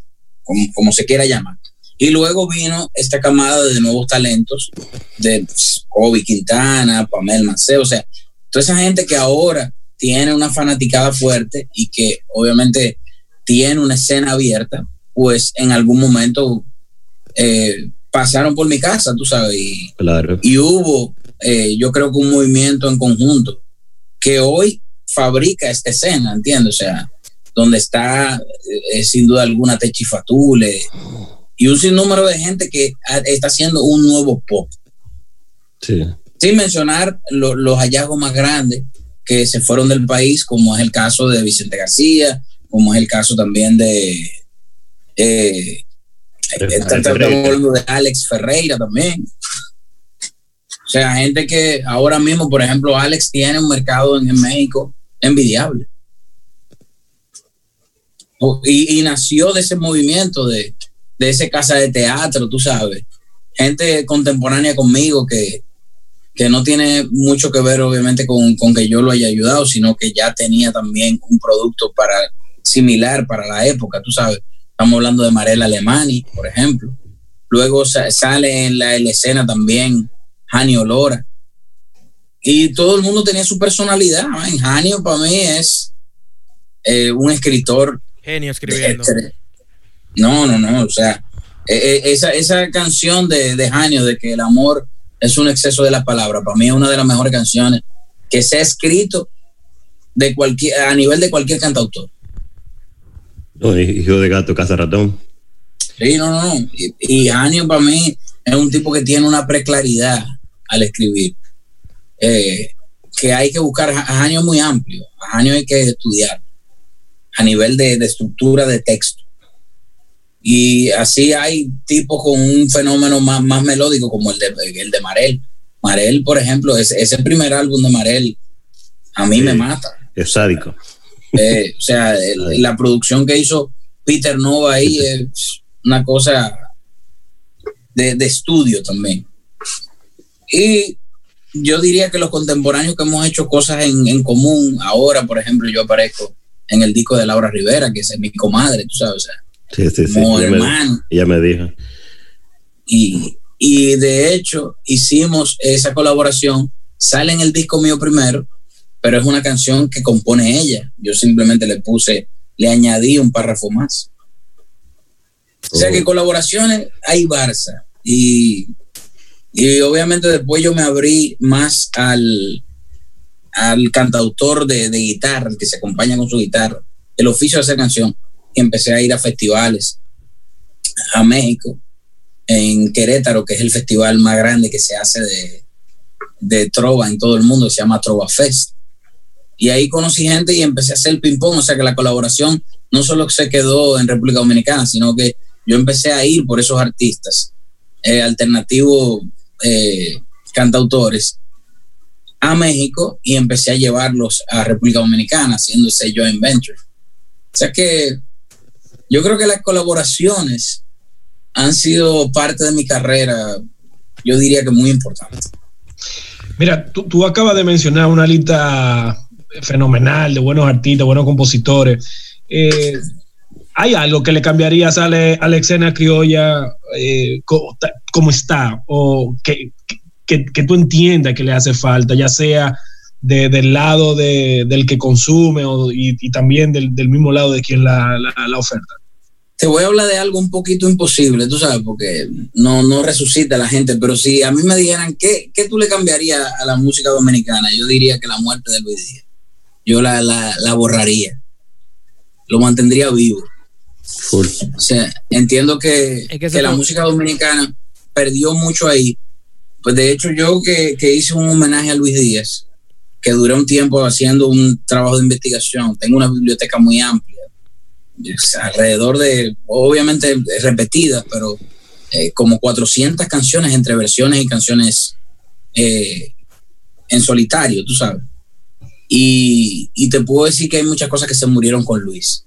como, como, se quiera llamar. Y luego vino esta camada de nuevos talentos, de Kobe Quintana, Pamel Maceo, o sea, toda esa gente que ahora tiene una fanaticada fuerte y que obviamente tiene una escena abierta, pues en algún momento eh, pasaron por mi casa, tú sabes, y, claro. y hubo, eh, yo creo que un movimiento en conjunto que hoy fabrica esta escena, ¿entiendes? O sea, donde está eh, sin duda alguna Techi Fatule y un sinnúmero de gente que está haciendo un nuevo pop. Sí. Sin mencionar los hallazgos más grandes que se fueron del país, como es el caso de Vicente García, como es el caso también de eh, Estamos hablando de Alex Ferreira también. O sea, gente que ahora mismo, por ejemplo, Alex tiene un mercado en, México envidiable. Y, nació de ese movimiento, de, de ese casa de teatro, tú sabes. Gente contemporánea conmigo que, que no tiene mucho que ver, obviamente, con, con, que yo lo haya ayudado, sino que ya tenía también un producto para similar para la época, tú sabes. Estamos hablando de Marela Alemani, por ejemplo. Luego sale en la, escena también Hani Olora. Y todo el mundo tenía su personalidad. Janio para mí es eh, un escritor. Genio escribiendo. No, no, no. O sea, e, e, esa, esa canción de, de Janio, de que el amor es un exceso de las palabras, para mí es una de las mejores canciones que se ha escrito de cualquier, a nivel de cualquier cantautor hijo de gato, casa ratón. Sí, no, no. Y, y Anio para mí es un tipo que tiene una preclaridad al escribir. Eh, que hay que buscar. A Anio es muy amplio. A Anio hay que estudiar a nivel de, estructura de texto. Y así hay tipos con un fenómeno más, más melódico como el de, el de Marel. Marel, por ejemplo, ese, ese primer álbum de Marel a mí me mata. Es sádico. Eh, o sea, la producción que hizo Peter Nova ahí es una cosa de, estudio también. Y yo diría que los contemporáneos que hemos hecho cosas en, común, ahora, por ejemplo, yo aparezco en el disco de Laura Rivera, que es mi comadre, tú sabes, o sea, sí, sí, sí. como hermano. ella me dijo. Y, y de hecho, hicimos esa colaboración, sale en el disco mío primero, pero es una canción que compone ella. Yo simplemente le puse, le añadí un párrafo más. O sea que oh. colaboraciones hay Barça. Y, y obviamente después yo me abrí más al, al cantautor de, de guitarra, el que se acompaña con su guitarra, el oficio de esa canción. Y empecé a ir a festivales a México, en Querétaro, que es el festival más grande que se hace de, de trova en todo el mundo, se llama Trova Fest. Y ahí conocí gente y empecé a hacer ping-pong, o sea que la colaboración no solo se quedó en República Dominicana, sino que yo empecé a ir por esos artistas eh, alternativos eh, cantautores a México y empecé a llevarlos a República Dominicana haciendo ese joint venture. O sea que yo creo que las colaboraciones han sido parte de mi carrera, yo diría que muy importante. Mira, tú, acabas de mencionar una lista fenomenal, de buenos artistas, buenos compositores. Eh, ¿Hay algo que le cambiaría a la escena criolla eh, como está? ¿O que, que, tú entiendas que le hace falta, ya sea del lado del que consume y, también del, mismo lado de quien la, oferta. Te voy a hablar de algo un poquito imposible, tú sabes, porque no, no resucita a la gente, pero si a mí me dijeran, ¿qué, ¿qué tú le cambiarías a la música dominicana? Yo diría que la muerte de Luis Díaz. Yo la, la, borraría, lo mantendría vivo. O sea, entiendo que, que, la música dominicana perdió mucho ahí. Pues de hecho yo que, que hice un homenaje a Luis Díaz, que duré un tiempo haciendo un trabajo de investigación. Tengo una biblioteca muy amplia, alrededor de, obviamente repetidas, pero eh, como 400 canciones entre versiones y canciones eh, en solitario, tú sabes. Y, y, te puedo decir que hay muchas cosas que se murieron con Luis.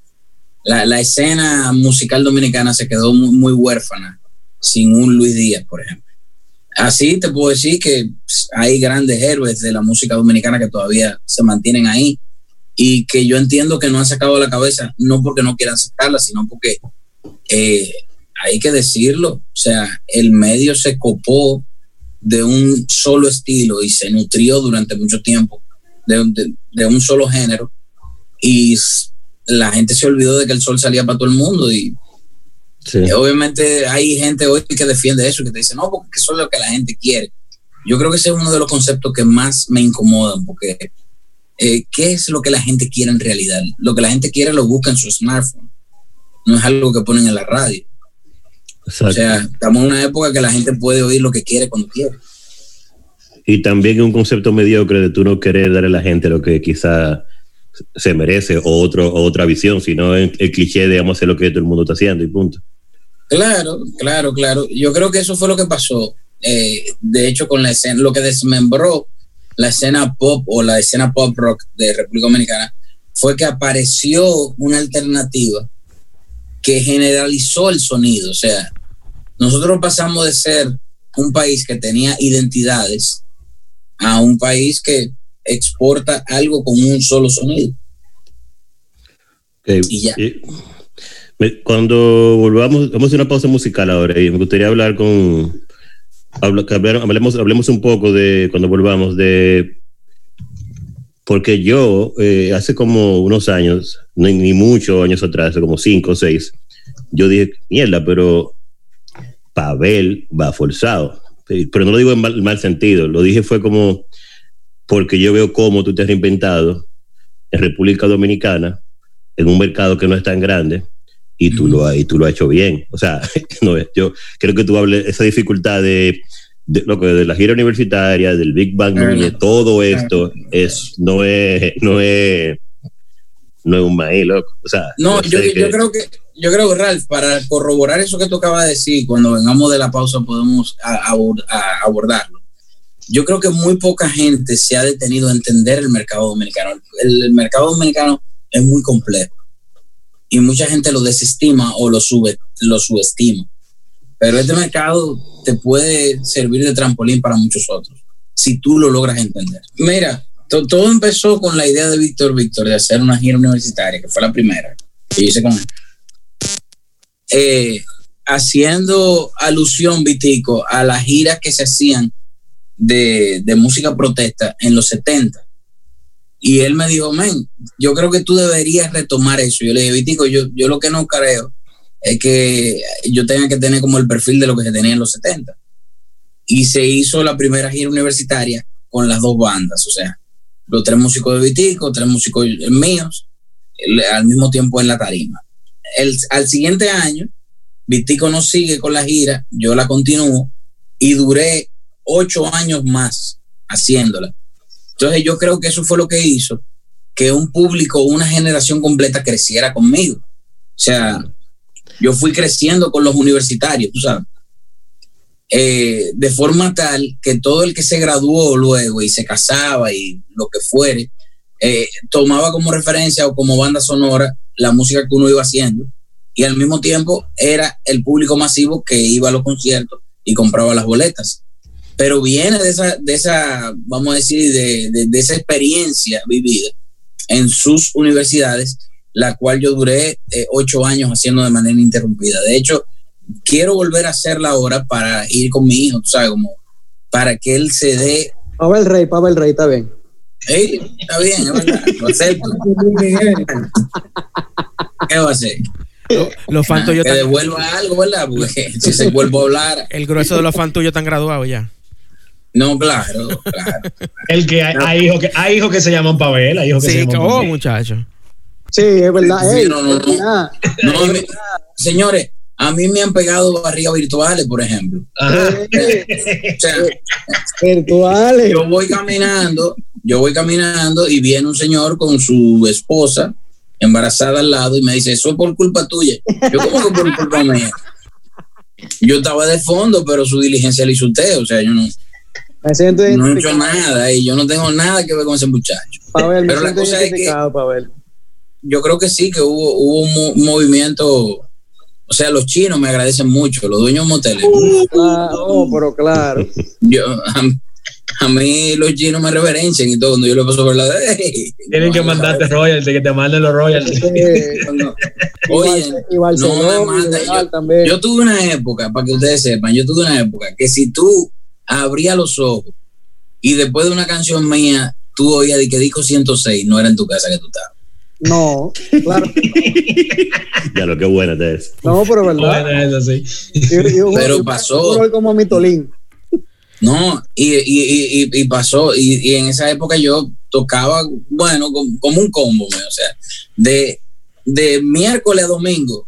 La, la escena musical dominicana se quedó muy, muy huérfana sin un Luis Díaz, por ejemplo. Así te puedo decir que hay grandes héroes de la música dominicana que todavía se mantienen ahí y que yo entiendo que no han sacado la cabeza, no porque no quieran sacarla, sino porque eh, hay que decirlo, o sea, el medio se copó de un solo estilo y se nutrió durante mucho tiempo de, de un solo género y la gente se olvidó de que el sol salía para todo el mundo y Obviamente hay gente hoy que defiende eso, que te dice, no, porque eso es lo que la gente quiere. Yo creo que ese es uno de los conceptos que más me incomodan, porque eh, ¿qué es lo que la gente quiere en realidad? Lo que la gente quiere lo busca en su smartphone, no es algo que ponen en la radio. O sea, estamos en una época que la gente puede oír lo que quiere cuando quiere. Y también un concepto mediocre de tú no querer darle a la gente lo que quizá se merece o, otro, otra visión, sino el, el cliché de vamos a hacer lo que todo el mundo está haciendo y punto. Claro, claro, claro. Yo creo que eso fue lo que pasó. Eh, de hecho, con la escena, lo que desmembró la escena pop o la escena pop rock de República Dominicana fue que apareció una alternativa que generalizó el sonido. O sea, nosotros pasamos de ser un país que tenía identidades a un país que exporta algo con un solo sonido. y ya. Cuando volvamos, vamos a hacer una pausa musical ahora y me gustaría hablar con. Hablemos, un poco de cuando volvamos de. Porque yo, eh, hace como unos años, ni, muchos años atrás, como cinco o seis, yo dije, mierda, pero Pavel va forzado. Pero no lo digo en mal, mal sentido, lo dije fue como porque yo veo cómo tú te has reinventado en República Dominicana, en un mercado que no es tan grande, y tú, lo, y tú lo has hecho bien. O sea, no, yo creo que tú hables esa dificultad de, lo que de la gira universitaria, del Big Bang, de todo esto es, no es, no es, no es un maíz, loco. O sea, no, yo, yo, creo que, yo creo que Ralph, para corroborar eso que tú acabas de decir, cuando vengamos de la pausa podemos abordarlo. Yo creo que muy poca gente se ha detenido a entender el mercado dominicano. el mercado dominicano es muy complejo y mucha gente lo desestima o lo, sube, lo subestima. Pero este mercado te puede servir de trampolín para muchos otros, si tú lo logras entender. Mira, todo empezó con la idea de Víctor Víctor de hacer una gira universitaria, que fue la primera que hice con. Eh, haciendo alusión, Vitico, a las giras que se hacían de, de música protesta en los 70 y él me dijo, men, yo creo que tú deberías retomar eso. Yo le dije, Vitico, yo, yo lo que no creo es que yo tenga que tener como el perfil de lo que se tenía en los 70. Y se hizo la primera gira universitaria con las dos bandas, o sea, los tres músicos de Vitico, tres músicos míos, al mismo tiempo en la tarima. El, al siguiente año, Vitico no sigue con la gira, yo la continúo y duré ocho años más haciéndola entonces yo creo que eso fue lo que hizo que un público, una generación completa creciera conmigo. O sea, yo fui creciendo con los universitarios, tú sabes. Eh, de forma tal que todo el que se graduó luego y se casaba y lo que fuere, eh, tomaba como referencia o como banda sonora la música que uno iba haciendo y al mismo tiempo era el público masivo que iba a los conciertos y compraba las boletas pero viene de esa, de esa vamos a decir, de, de, esa experiencia vivida en sus universidades, la cual yo duré eh, ocho años haciendo de manera interrumpida. De hecho, quiero volver a hacerla ahora para ir con mi hijo, tú sabes, como para que él se dé... Pavel Rey, Pavel Rey, está bien. Sí, está bien, es verdad. Lo acepto. ¿Qué va a hacer? Los fan tuyos Que devuelva algo, ¿verdad? Porque si se vuelve a hablar. El grueso de los fan tuyos están graduados ya. No, claro, claro. El que hay, hay hijos que hay hijos que se llaman Pavel, hay hijos que se Sí, llaman que, oh, Pavel. muchachos. Sí, es verdad. Sí, ey, no, no, no. es verdad. No, a mí- señores, a mí me han pegado barrigas virtuales, por ejemplo. Ajá. O sea, Virtuales. yo voy caminando, yo voy caminando y viene un señor con su esposa embarazada al lado y me dice, eso es por culpa tuya. Yo, ¿cómo que por culpa mía? Yo estaba de fondo, pero su diligencia la hizo usted, o sea, yo no, Me siento no he hecho nada y yo no tengo nada que ver con ese muchacho. Pavel, me Pero la cosa es que- Pavel. Yo creo que sí, que hubo, hubo un, mo- un movimiento, o sea, los chinos me agradecen mucho, los dueños de moteles. Ah, oh, pero claro. Yo, a, a mí los chinos me reverencian y todo, cuando yo le paso por la de... Tienen que mandarte royalty, que te manden los royalties. Eh, Oye, y no me manda. igual Yo, también. yo tuve una época, para que ustedes sepan, yo tuve una época que si tú abrías los ojos y después de una canción mía, tú oías de que disco 106, no era en tu casa que tú estabas. No, claro. Ya lo que buena te es. No, pero es verdad. Bueno, eso sí. Yo- yo- Pero yo- pasó. yo como Mitolín. No, y, y, y, pasó, y, y en esa época yo tocaba, bueno, como, como un combo, o sea, de, de miércoles a domingo,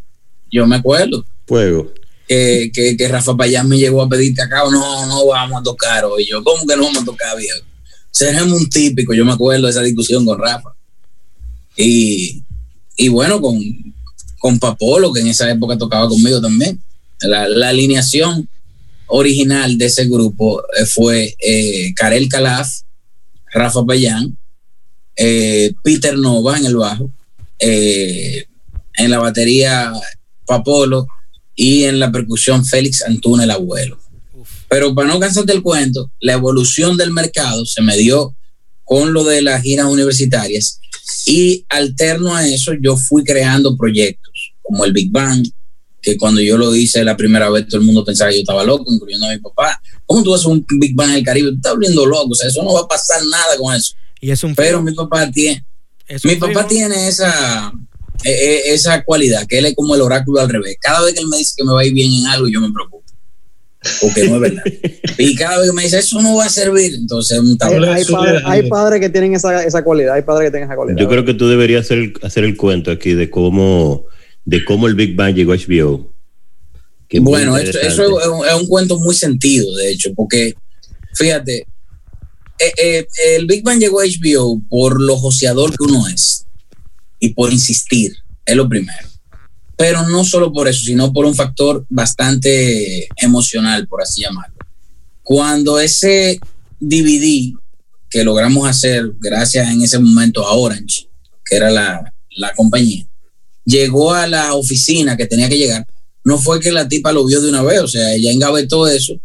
yo me acuerdo Fuego. Que, que, que Rafa Payán me llegó a pedirte acá, no, no vamos a tocar hoy, yo, ¿cómo que no vamos a tocar, viejo? Seremos un típico, yo me acuerdo de esa discusión con Rafa. Y, y bueno, con, con Papolo, que en esa época tocaba conmigo también. La, la alineación original de ese grupo eh, fue eh, Karel Calaf, Rafa Payán, eh, Peter Nova en el bajo, eh, en la batería Papolo y en la percusión Félix Antuna el abuelo. Pero para no cansarte el cuento, la evolución del mercado se me dio con lo de las giras universitarias y alterno a eso yo fui creando proyectos como el Big Bang, que cuando yo lo hice la primera vez todo el mundo pensaba que yo estaba loco, incluyendo a mi papá. ¿Cómo tú haces un Big Bang en el Caribe? Tú estás volviendo loco, o sea, eso no va a pasar nada con eso. Y es un Pero mi papá tiene, mi papá tiene esa, eh, eh, esa cualidad, que él es como el oráculo al revés. Cada vez que él me dice que me va a ir bien en algo, yo me preocupo. Porque no es verdad. y cada vez que me dice, eso no va a servir, entonces un Hay, padres, hay Ángel. padres que tienen esa, esa cualidad. Hay padres que tienen esa cualidad. Yo creo que tú deberías hacer el, hacer el cuento aquí de cómo, de cómo el Big Bang llegó a HBO. Que Bueno, eso, interesante. eso es, un, es un cuento muy sentido, de hecho, porque fíjate, eh, eh, el Big Bang llegó a HBO por lo joseador que uno es y por insistir, es lo primero. Pero no solo por eso, sino por un factor bastante emocional, por así llamarlo. Cuando ese DVD que logramos hacer, gracias en ese momento a Orange, que era la, la compañía, llegó a la oficina que tenía que llegar, no fue que la tipa lo vio de una vez, o sea, ella engavetó eso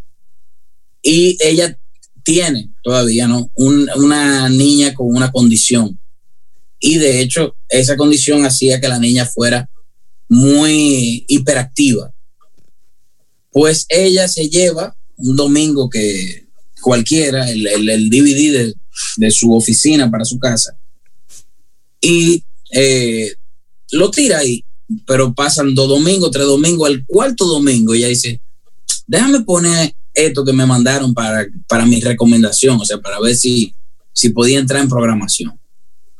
y ella tiene todavía, ¿no? Un- una niña con una condición. Y de hecho, esa condición hacía que la niña fuera muy hiperactiva. Pues ella se lleva un domingo que cualquiera, el, el- el DVD de, su oficina para su casa, y eh, lo tira ahí pero pasan dos domingos, tres domingos, al cuarto domingo ella dice, déjame poner esto que me mandaron para, para mi recomendación, o sea, para ver si, si podía entrar en programación.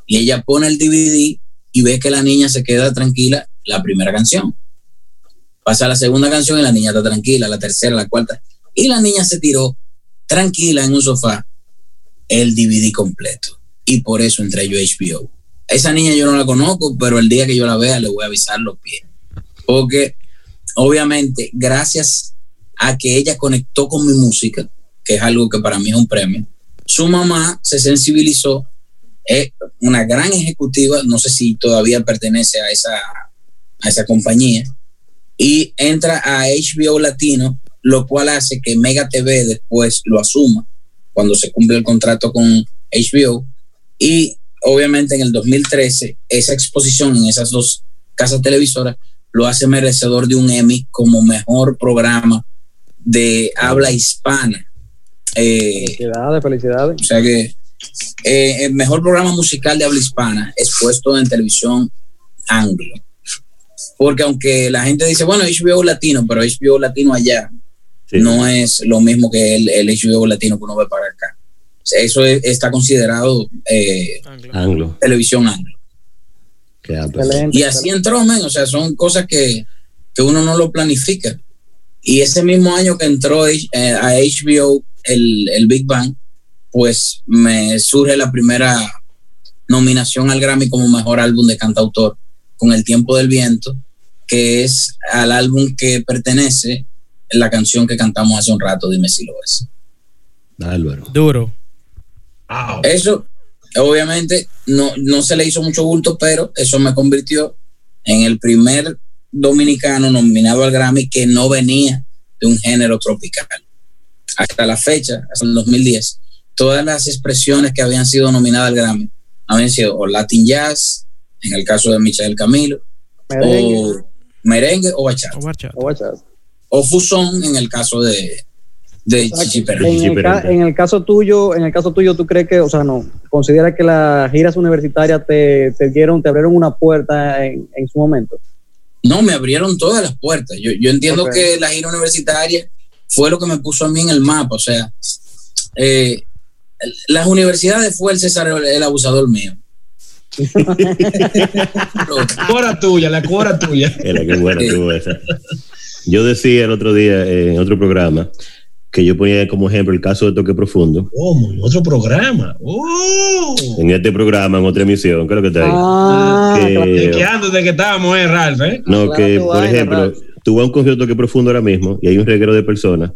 Y ella pone el DVD y ve que la niña se queda tranquila la primera canción. Pasa la segunda canción y la niña está tranquila, la tercera, la cuarta. Y la niña se tiró tranquila en un sofá el DVD completo. Y por eso entré yo a HBO. Esa niña yo no la conozco, pero el día que yo la vea le voy a avisar los pies. Porque obviamente, gracias a que ella conectó con mi música, que es algo que para mí es un premio, su mamá se sensibilizó, es una gran ejecutiva, no sé si todavía pertenece a esa, a esa compañía, y entra a HBO Latino, lo cual hace que Mega TV después lo asuma cuando se cumple el contrato con HBO. Y obviamente en el 2013, esa exposición en esas dos casas televisoras lo hace merecedor de un Emmy como mejor programa de habla hispana. Eh, Felicidades, felicidades. o sea que eh, el mejor programa musical de habla hispana expuesto en televisión anglo. Porque aunque la gente dice, bueno, HBO latino, pero HBO latino allá no es lo mismo que el, el, HBO latino que uno ve para acá. eso está considerado eh, anglo. televisión anglo. y así entró, men, o sea, son cosas que, que, uno no lo planifica. Y ese mismo año que entró eh, a HBO el, el Big Bang, pues me surge la primera nominación al Grammy como mejor álbum de cantautor con El tiempo del viento, que es al álbum que pertenece la canción que cantamos hace un rato, dime si lo es. Álvaro. Duro. Eso, obviamente, no, no se le hizo mucho bulto, pero eso me convirtió en el primer dominicano nominado al Grammy que no venía de un género tropical. Hasta la fecha, hasta el 2010, todas las expresiones que habían sido nominadas al Grammy habían sido o Latin Jazz, en el caso de Michel Camilo, o merengue o bachata. O bachata. O, fusón en el caso de, de Chichi en, el caso tuyo, en el caso tuyo, ¿tú crees que, o sea, no, considera que las giras universitarias te, te dieron, te abrieron una puerta en, en, su momento? No, me abrieron todas las puertas. Yo, yo entiendo que la gira universitaria fue lo que me puso a mí en el mapa. O sea, eh, las universidades fue el César el, abusador mío. la cuora tuya, la cuora tuya. Era que buena esa. Yo decía el otro día en otro programa que yo ponía como ejemplo el caso de Toque Profundo. ¿Cómo? ¿En otro programa? ¡Oh! En este programa, en otra emisión, creo que está ahí. Ah, que, de que estábamos, eh, Ralph, ¿eh? No, que, por ejemplo, tú vas a un concierto Toque Profundo ahora mismo y hay un reguero de personas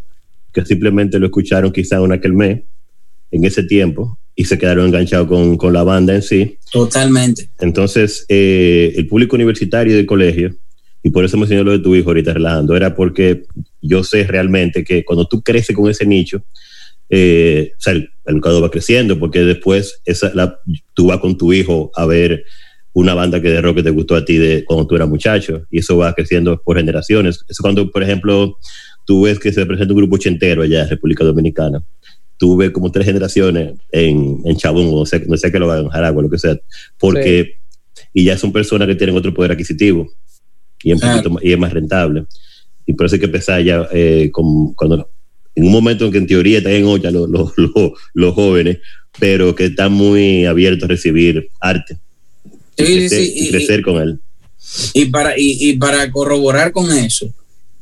que simplemente lo escucharon quizá en aquel mes en ese tiempo y se quedaron enganchados con, con la banda en sí. Totalmente. Entonces, eh, el público universitario del colegio, y por eso me enseñó lo de tu hijo ahorita relajando, era porque yo sé realmente que cuando tú creces con ese nicho, eh, o sea, el, mercado va creciendo, porque después esa, la, tú vas con tu hijo a ver una banda que de rock que te gustó a ti de cuando tú eras muchacho, y eso va creciendo por generaciones. Eso cuando, por ejemplo, tú ves que se presenta un grupo ochentero allá en República Dominicana, tuve como tres generaciones en, en Chabón, no sé, no sé qué lo van a dejar agua, lo que sea, porque, y ya son personas que tienen otro poder adquisitivo y, y es más rentable. Y por eso hay que empezar ya eh, con, cuando, en un momento en que en teoría están en olla los, los, los, jóvenes, pero que están muy abiertos a recibir arte y, crecer, con él. Y para, y, para corroborar con eso,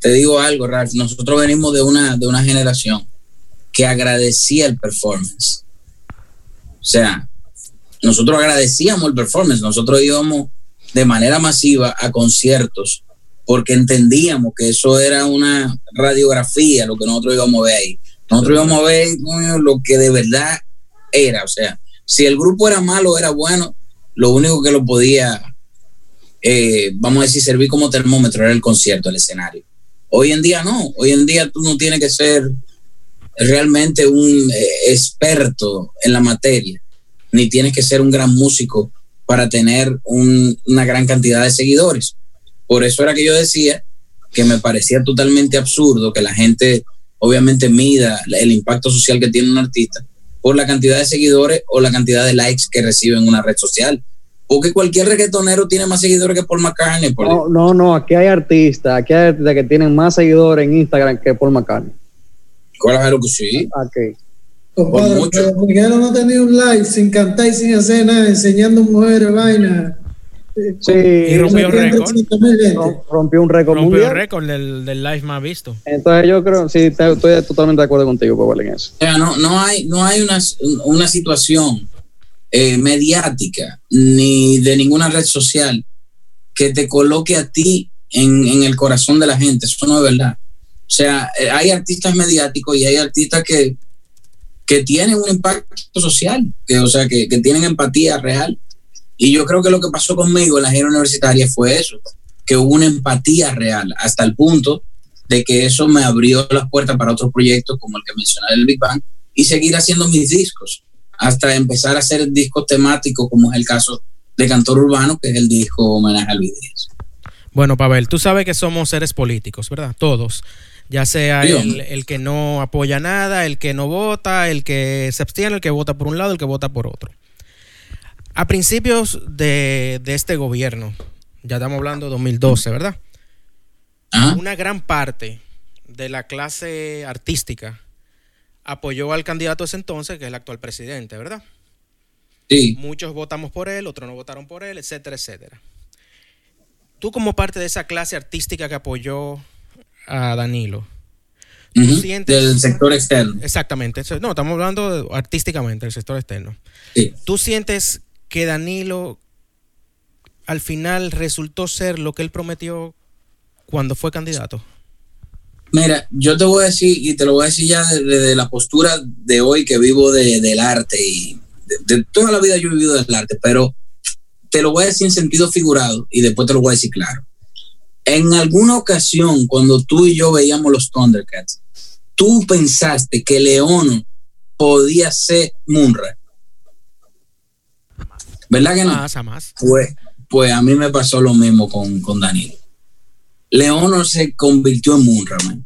te digo algo, Ralph, nosotros venimos de una, de una generación que agradecía el performance. O sea, nosotros agradecíamos el performance, nosotros íbamos de manera masiva a conciertos porque entendíamos que eso era una radiografía, lo que nosotros íbamos a ver ahí. Nosotros íbamos a ver lo que de verdad era, o sea, si el grupo era malo o era bueno, lo único que lo podía, eh, vamos a decir, servir como termómetro era el concierto, el escenario. Hoy en día no, hoy en día tú no tienes que ser realmente un eh, experto en la materia, ni tienes que ser un gran músico para tener una gran cantidad de seguidores. Por eso era que yo decía que me parecía totalmente absurdo que la gente obviamente mida el impacto social que tiene un artista por la cantidad de seguidores o la cantidad de likes que recibe en una red social. Porque cualquier reggaetonero tiene más seguidores que Paul McCartney. no, no, no, aquí hay artistas, aquí hay artistas que tienen más seguidores en Instagram que Paul McCartney. Claro que sí. Okay. Compadre, Miguel no tenía un live sin cantar y sin hacer nada, enseñando mujeres vaina. Sí, y rompió un récord. Rompió un récord Rompió el récord del, del, live más visto. Entonces yo creo, sí, estoy totalmente de acuerdo contigo, Pablo, en eso. O sea, no, no hay, no hay una, una situación eh, mediática ni de ninguna red social que te coloque a ti en, en el corazón de la gente. Eso no es verdad. O sea, eh, hay artistas mediáticos y hay artistas que, que tienen un impacto social, que, o sea, que, que tienen empatía real. Y yo creo que lo que pasó conmigo en la gira universitaria fue eso, que hubo una empatía real, hasta el punto de que eso me abrió las puertas para otros proyectos como el que mencioné del Big Bang y seguir haciendo mis discos, hasta empezar a hacer discos temáticos, como es el caso de Cantor Urbano, que es el disco homenaje a Luis Bueno, Pavel, tú sabes que somos seres políticos, ¿verdad? Todos Ya sea el, que no apoya nada, el que no vota, el que se abstiene, el que vota por un lado, el que vota por otro. A principios de, este gobierno, ya estamos hablando de 2012, ¿verdad? Una gran parte de la clase artística apoyó al candidato de ese entonces, que es el actual presidente, ¿verdad? Sí. Muchos votamos por él, otros no votaron por él, etcétera, etcétera. Tú como parte de esa clase artística que apoyó a Danilo, del sector externo. Exactamente. No, estamos hablando artísticamente del sector externo. Sí. ¿Tú sientes que Danilo al final resultó ser lo que él prometió cuando fue candidato? Mira, yo te voy a decir, y te lo voy a decir ya desde, la postura de hoy que vivo del arte y de, toda la vida yo he vivido del arte, pero te lo voy a decir en sentido figurado y después te lo voy a decir claro. En alguna ocasión, cuando tú y yo veíamos los Thundercats, tú pensaste que León podía ser Munra. ¿Verdad que no? Más, más. Pues, pues a mí me pasó lo mismo con, con Danilo. León se convirtió en Munra, man.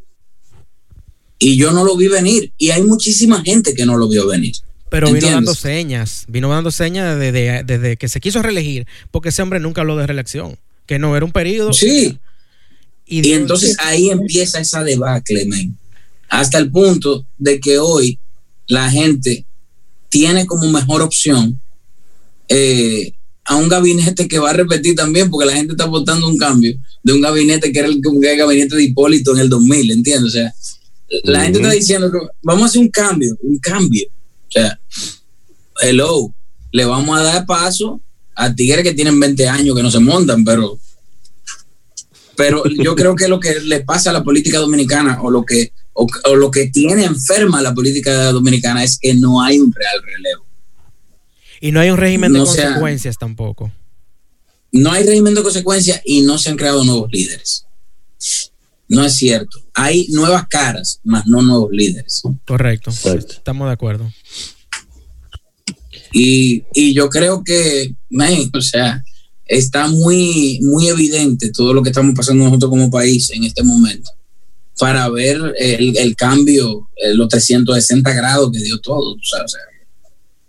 Y yo no lo vi venir. Y hay muchísima gente que no lo vio venir. Pero vino dando señas, vino dando señas desde, que se quiso reelegir, porque ese hombre nunca habló de reelección, que no era un periodo. Sí. Y, entonces ahí empieza esa debacle, man. Hasta el punto de que hoy la gente tiene como mejor opción eh, a un gabinete que va a repetir también, porque la gente está votando un cambio de un gabinete que era el, gabinete de Hipólito en el 2000, ¿entiendes? O sea, la gente está diciendo que vamos a hacer un cambio, un cambio. O sea, hello, le vamos a dar paso a tigres que tienen 20 años que no se montan, pero pero yo creo que lo que le pasa a la política dominicana o lo que o, lo que tiene enferma la política dominicana es que no hay un real relevo. Y no hay un régimen de consecuencias tampoco. No hay régimen de consecuencias y no se han creado nuevos líderes. No es cierto. Hay nuevas caras, más no nuevos líderes. Correcto. Estamos de acuerdo. Y, yo creo que, o sea, está muy, muy evidente todo lo que estamos pasando nosotros como país en este momento para ver el, cambio, eh, los 360 grados que dio todo. O sea,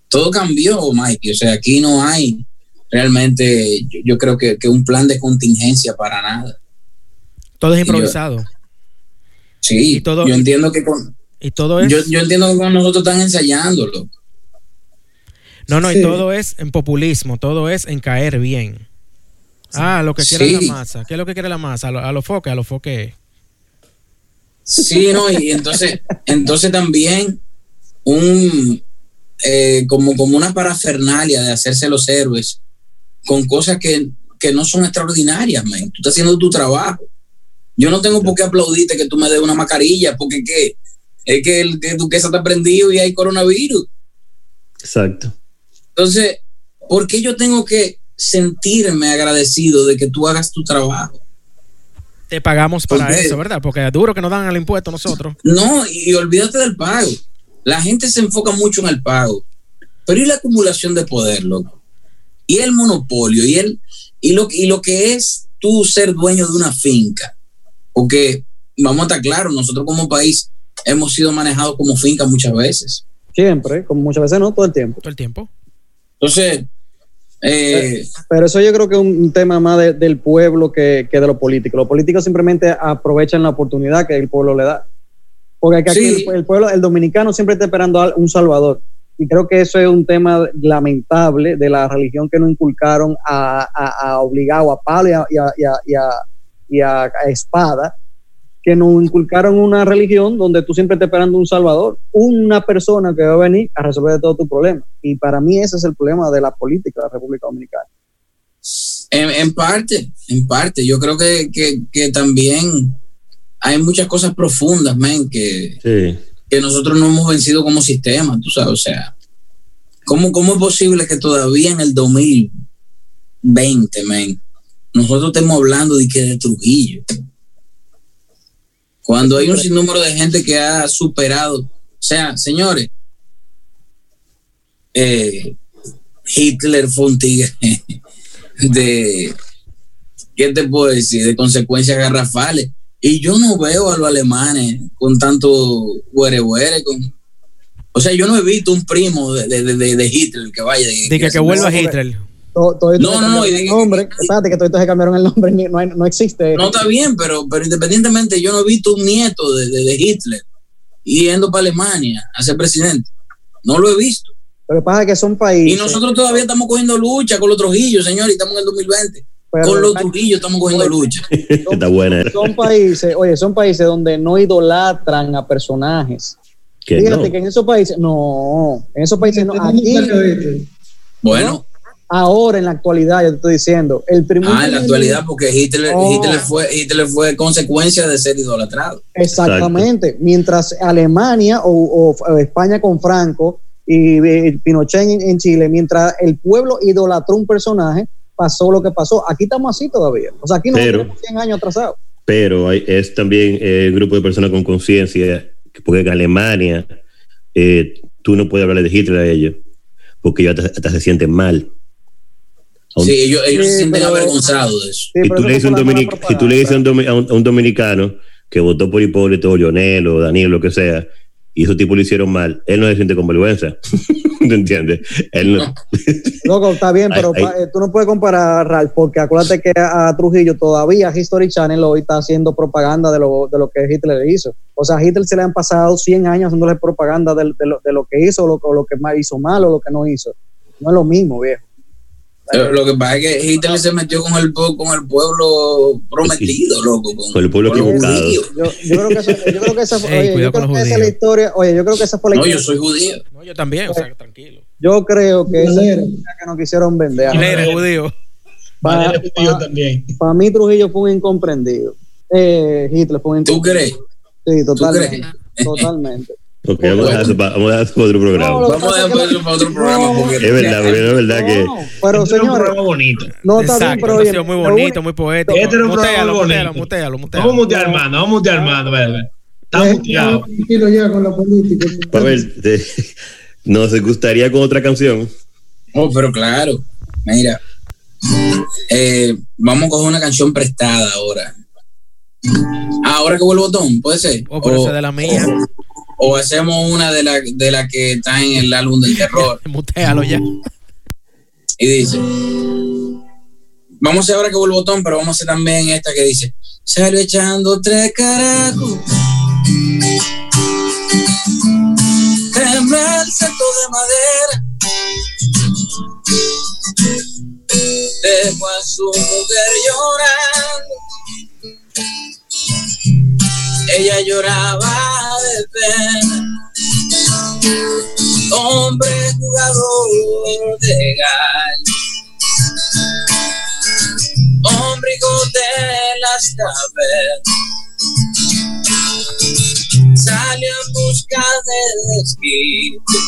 todo cambió, Mike. O sea, aquí no hay realmente, yo, creo que, un plan de contingencia para nada. Todo es improvisado. sí, todo, yo entiendo que con... Y todo es... Yo, entiendo que con nosotros están ensayándolo. No, no, y todo es en populismo, todo es en caer bien. Ah, lo que quiere la masa. ¿Qué es lo que quiere la masa? A los lo foques, a los foques. Sí, no, y entonces, entonces también un eh, como, como una parafernalia de hacerse los héroes con cosas que, no son extraordinarias, man. Tú estás haciendo tu trabajo. Yo no tengo por qué aplaudirte que tú me des una mascarilla, porque ¿qué? es que el que tu queso está prendido y hay coronavirus. Exacto. Entonces, ¿por qué yo tengo que sentirme agradecido de que tú hagas tu trabajo? Te pagamos para eso, ¿verdad? Porque es duro que nos dan el impuesto nosotros. No, y olvídate del pago. La gente se enfoca mucho en el pago. Pero ¿y la acumulación de poder, loco? y el monopolio y, el, y, lo, y lo que es tú ser dueño de una finca. Porque vamos a estar claros, nosotros como país hemos sido manejados como finca muchas veces. Siempre, como muchas veces no, todo el tiempo. Todo el tiempo. Entonces, eh, pero eso yo creo que es un tema más del pueblo que, de los políticos. Los políticos simplemente aprovechan la oportunidad que el pueblo le da. Porque aquí el, pueblo, el dominicano siempre está esperando a un salvador. Y creo que eso es un tema lamentable de la religión que nos inculcaron a, a, a obligado a palo y a, y y a, espada, que nos inculcaron una religión donde tú siempre estás esperando un salvador, una persona que va a venir a resolver todo tu problema. Y para mí ese es el problema de la política de la República Dominicana. En, parte, en parte. Yo creo que, que, también hay muchas cosas profundas, men, que, sí que nosotros no hemos vencido como sistema, tú sabes, o sea, ¿cómo, cómo es posible que todavía en el 2020, men, nosotros estemos hablando de que de Trujillo? Cuando hay un sinnúmero de gente que ha superado, o sea, señores, eh, Hitler fue un tigre de, ¿qué te puedo decir? De consecuencias garrafales. Y yo no veo a los alemanes con tanto huere huere, con... O sea, yo no he visto un primo de, de, de, de Hitler que vaya. De que, que, vuelva Hitler. Todo, todo no, no, no. Y nombre. Espérate, que todos se cambiaron el nombre, no, no, existe. No está bien, pero, pero independientemente, yo no he visto un nieto de, de, Hitler yendo para Alemania a ser presidente. No lo he visto. Lo que pasa es que son países. Y nosotros todavía estamos cogiendo lucha con los Trujillos, señor, y estamos en el 2020. con los Trujillos estamos cogiendo lucha. Está buena. Son países, oye, son países donde no idolatran a personajes. Fíjate que en esos países, no, en esos países no. Aquí, bueno. Ahora, en la actualidad, yo te estoy diciendo, el primer. Ah, en la actualidad, porque Hitler, Hitler, fue, Hitler fue consecuencia de ser idolatrado. Exactamente. Mientras Alemania o, España con Franco y, Pinochet en, Chile, mientras el pueblo idolatró un personaje, pasó lo que pasó. Aquí estamos así todavía. O sea, aquí no tenemos 100 años atrasados. Pero hay, es también eh, un grupo de personas con conciencia, porque en Alemania eh, tú no puedes hablar de Hitler a ellos, porque ellos hasta se sienten mal sí, ellos, se sienten avergonzados de eso. si, tú le dices si tú le dices a un, dominicano que votó por Hipólito, Lionel o Daniel, lo que sea, y esos tipos lo hicieron mal, él no se siente con vergüenza. ¿Te entiendes? Él no. Loco, está bien, pero eh, tú no puedes comparar, Ralph, porque acuérdate que a, Trujillo todavía History Channel hoy está haciendo propaganda de lo, de lo que Hitler hizo. O sea, a Hitler se le han pasado 100 años haciéndole propaganda de, lo, de lo, que hizo, lo, o lo que hizo mal o lo que no hizo. No es lo mismo, viejo. Lo que pasa es que Hitler se metió con el, con el pueblo prometido, loco. Con, el pueblo equivocado. Yo, yo, creo que yo creo que esa, oye, yo creo que esa es la historia. Oye, yo creo que esa fue la historia. No, yo soy judío. No, yo también, o sea, tranquilo. Yo creo que esa es la que no quisieron vender. Él era judío. Para, para, mí Trujillo fue un incomprendido. Eh, Hitler fue un incomprendido. ¿Tú crees? Sí, totalmente. Totalmente. Ok, vamos a, dejar para, vamos a dejar para otro programa. vamos a dejar para otro programa. porque es verdad, porque es verdad que. Pero, señor. Es un programa bonito. No, está bien, pero oye. muy bonito, muy poético. Este es un programa bonito. Mutealo, mutealo, Vamos a mutear, mano. Vamos a mutear, mano. Está muteado. Tranquilo ya con la política. Pavel, ¿nos gustaría con otra canción? Oh, pero claro. Mira. Eh, vamos a coger una canción prestada ahora. Ahora que vuelvo el botón, puede ser. Oh, pero o, de la mía o hacemos una de las de la que está en el álbum del terror. Mutealo ya. Y dice, vamos a hacer ahora que vuelvo el botón, pero vamos a hacer también esta que dice, salió echando tres carajos. Quemó el de madera. Dejó a su mujer llorando ella lloraba de pena. Hombre jugador de gallo, hombre de las tabernas, salió en busca de desquite,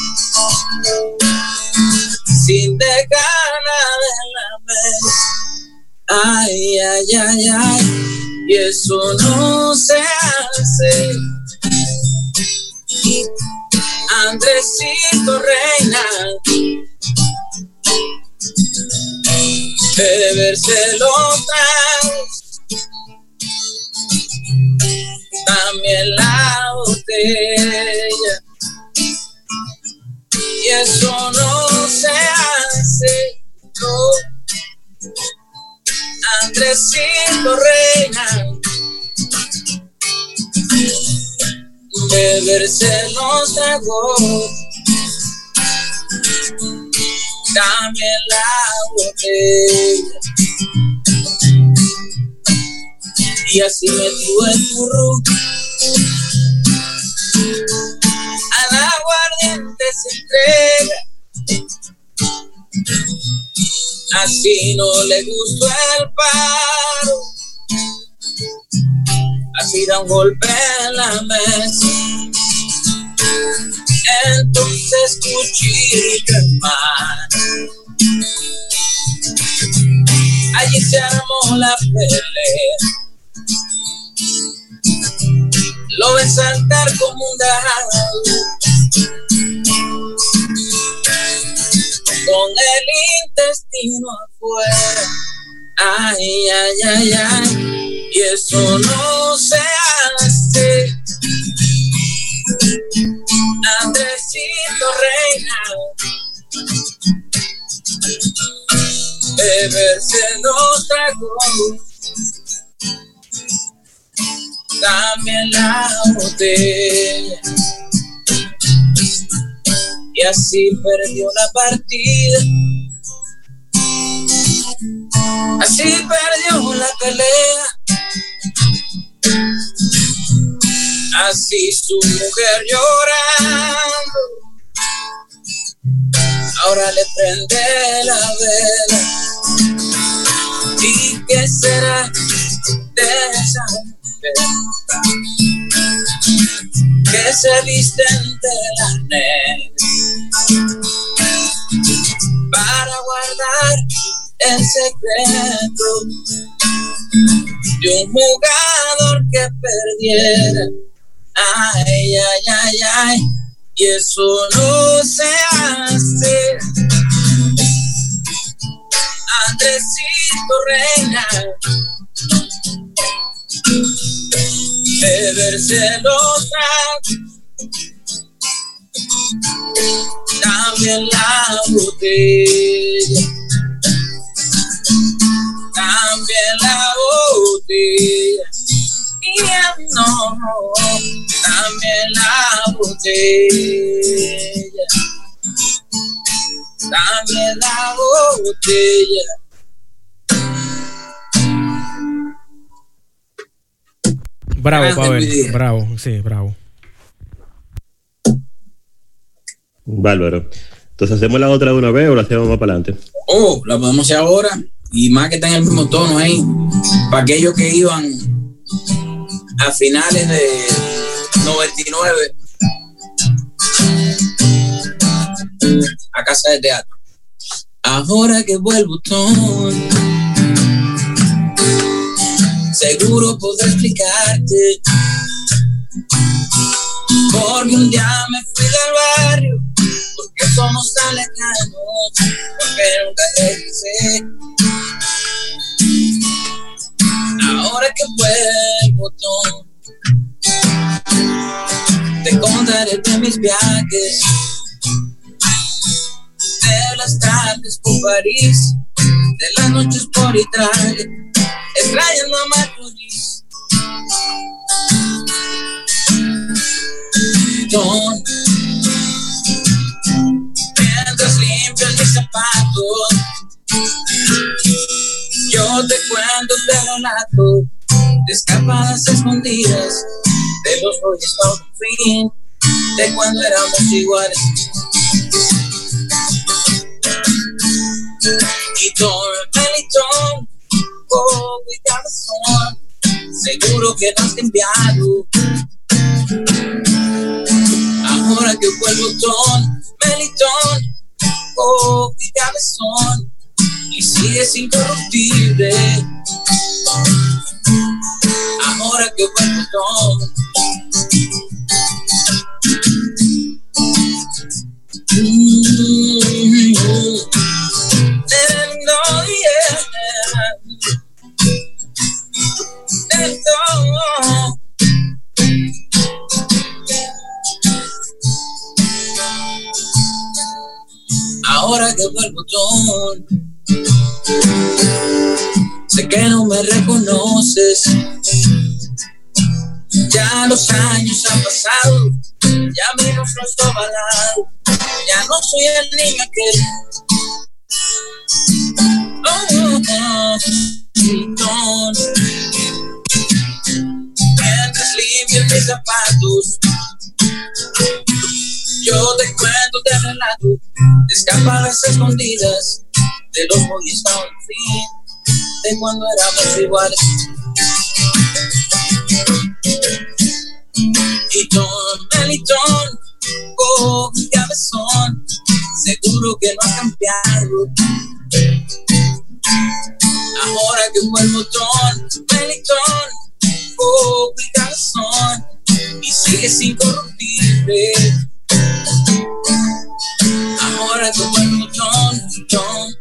sin dejar nada en la mesa. Ay, ay, ay, ay y eso no se hace. Andresito Reina, beberse los tragos, también la botella. Y eso no se hace. No. Andresito Reina. Beberse los tragos, también la botella. Y así metió en tu ruta. Al aguardiente se entrega así no le gustó el paro. Así da un golpe en la mesa. Entonces cuchillo en mano. Allí se armó la pelea. Lo ven saltar como un gallo con el intestino afuera. Ay, ay, ay, ay, y eso no se hace. Andresito Reina, beberse los tragos, también la botella. Así perdió la partida. Así perdió la pelea. Así su mujer llorando. Ahora le prende la vela. ¿Y qué será de esa mujer? Que se viste de la negra el secreto de un jugador que perdiera. Ay, ay, ay, ay, y eso no se hace. Andresito Reina, beberse los también la botella también la botella. Y no, también la botella. También la botella. Bravo, Pavel. Bravo, sí, bravo. Bárbaro. Entonces, ¿hacemos la otra de una vez o la hacemos más para adelante? Oh, la podemos hacer ahora y más que está en el mismo tono ahí, para aquellos que iban a finales de 99 a casa de teatro. Ahora que vuelvo ton, seguro podré explicarte, porque un día me fui del barrio, porque somos tan lejanos, porque nunca regresé ahora que vuelvo te contaré de mis viajes, de las tardes por París, de las noches por Italia, extrañando a Marconis. Mientras limpias mis zapatos yo te cuento, te relato de escapadas escondidas de los rollos por fin, de cuando éramos iguales. Todo pelitón, oh, y cabezón, seguro que no has cambiado. Ahora que vuelvo ton, melitón, oh, y cabezón y sigues incorruptible. Ahora que vuelvo todo. Ahora que vuelvo todo. Sé que no me reconoces. Ya los años han pasado, ya mi rostro está ovalado, ya no soy el niño aquel. Oh, oh, oh, Mientras limpias mis zapatos, yo te cuento, te relato, de escapadas escondidas de los Boy Scouts, fin, de cuando éramos iguales. Tom, Melitón, oh, cabezón, seguro que no ha cambiado. Ahora que vuelvo Tom, Melitón, oh, cabezón, y sigues incorruptible. Ahora que vuelvo Tom, Tom, y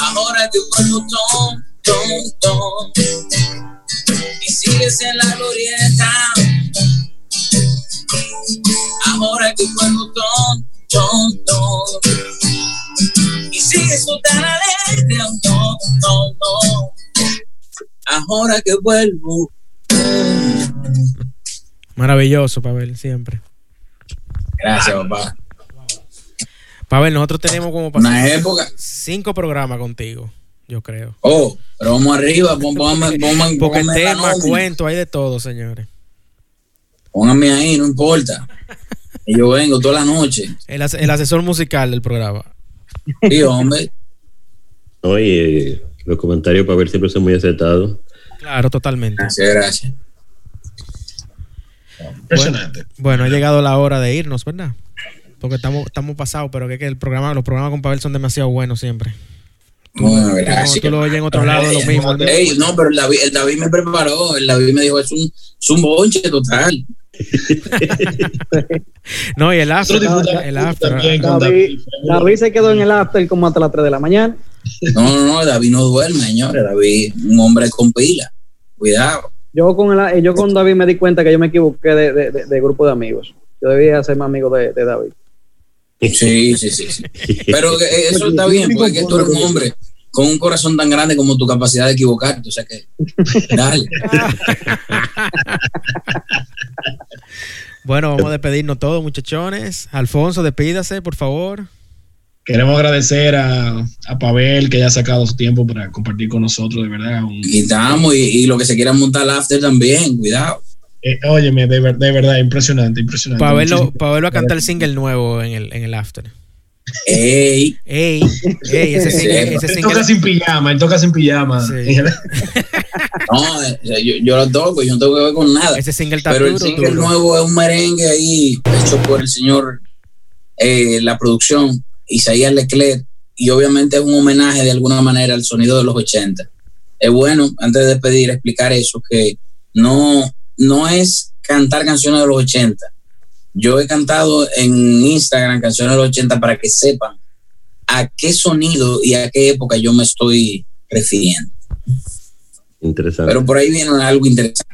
Ahora que vuelvo ton, ton, ton. Y sigues en la glorieta. Ahora que vuelvo ton, ton, ton. Y sigues tú tan alegre, no, no, no. Ahora que vuelvo. Maravilloso, Pavel, siempre. Gracias, papá. Pavel, nosotros tenemos como para una época cinco programas contigo, yo creo. Oh, pero vamos arriba, póngame, Porque el tema, cuento, hay de todo, señores. Póngame ahí, no importa. yo vengo toda la noche. El, asesor musical del programa. Sí, hombre. Oye, los comentarios para ver siempre son muy acertados. Claro, totalmente. Gracias, gracias. Impresionante. Bueno, ha llegado la hora de irnos, ¿verdad? Porque estamos, estamos pasados, pero que, el programa, los programas con Pavel son demasiado buenos siempre. Bueno, gracias. Tú lo oyes en otro lado, lo mismo. no, pero el David, el David, me preparó, el David me dijo, es un, es un bonche total. no, y el after. El after. David, David, se quedó en el after como hasta las 3 de la mañana. No, no, no, David no duerme, señores. David, un hombre con pila. Cuidado. Yo con, el, yo con David me di cuenta que yo me equivoqué de, de, de, grupo de amigos. Yo debía ser más amigo de, David. Sí, sí, sí, sí. Pero eso está bien, porque tú eres un hombre con un corazón tan grande como tu capacidad de equivocarte. O sea que, dale. bueno, vamos a despedirnos todos, muchachones. Alfonso, despídase, por favor. Queremos agradecer a, a, Pavel que haya sacado su tiempo para compartir con nosotros, de verdad. Y estamos, y, lo que se quiera montar el after también, cuidado. Eh, óyeme, de, de, verdad, impresionante, impresionante. Pavel, Pavel va a cantar el single nuevo en el, en el after. Ey. Ey, ey, ese single, ese single. toca sin pijama, él toca sin pijama. Sí. no, yo, yo, lo toco, yo no tengo que ver con nada. Ese single está Pero el single nuevo es un merengue ahí, hecho por el señor, eh, la producción, Isaías Leclerc, y obviamente es un homenaje de alguna manera al sonido de los 80. Es bueno, antes de despedir, explicar eso, que no, no es cantar canciones de los 80. Yo he cantado en Instagram canciones de los 80 para que sepan a qué sonido y a qué época yo me estoy refiriendo. Interesante. Pero por ahí viene algo interesante.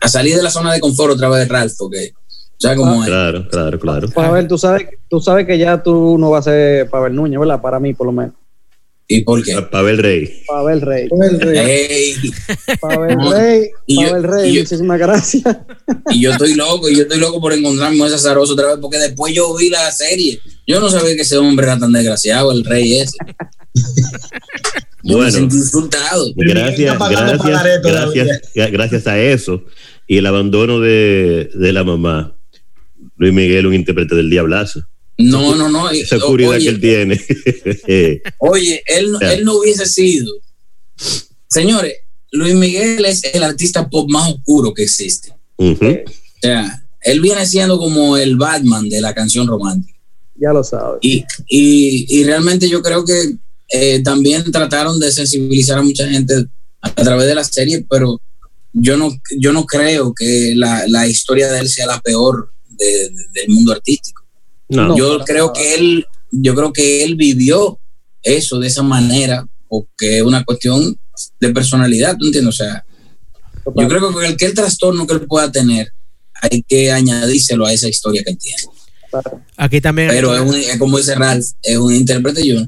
A salir de la zona de confort otra vez de Ralph, porque ya como Claro, claro, claro. Pavel, tú sabes, tú sabes que ya tú no vas a ser Pavel Núñez, ¿verdad? Para mí, por lo menos. ¿Y por qué? Pavel Rey. Pavel Rey. Pavel Rey. Pavel Rey. Pavel Rey. Muchísimas gracias. Y yo estoy loco, y yo estoy loco por encontrarme a ese zaroso otra vez, porque después yo vi la serie. Yo no sabía que ese hombre era tan desgraciado, el rey ese. bueno, insultado. Gracias, gracias, gracias, gracias a eso y el abandono de, de la mamá Luis Miguel, un intérprete del diablazo. No, no, no. Esa oscuridad que él tiene. oye, él, él no hubiese sido. Señores, Luis Miguel es el artista pop más oscuro que existe. O sea, él viene siendo como el Batman de la canción romántica. Ya lo sabes. Y, y, y, realmente yo creo que eh, también trataron de sensibilizar a mucha gente a, través de la serie, pero yo no, yo no creo que la, la historia de él sea la peor del mundo artístico. Yo creo que él, yo creo que él vivió eso de esa manera, porque es una cuestión de personalidad, ¿tú entiendes? O sea, yo creo que cualquier trastorno que él pueda tener, hay que añadírselo a esa historia que él tiene. Aquí también. Pero es, como dice Ralph, es un intérprete. Yo,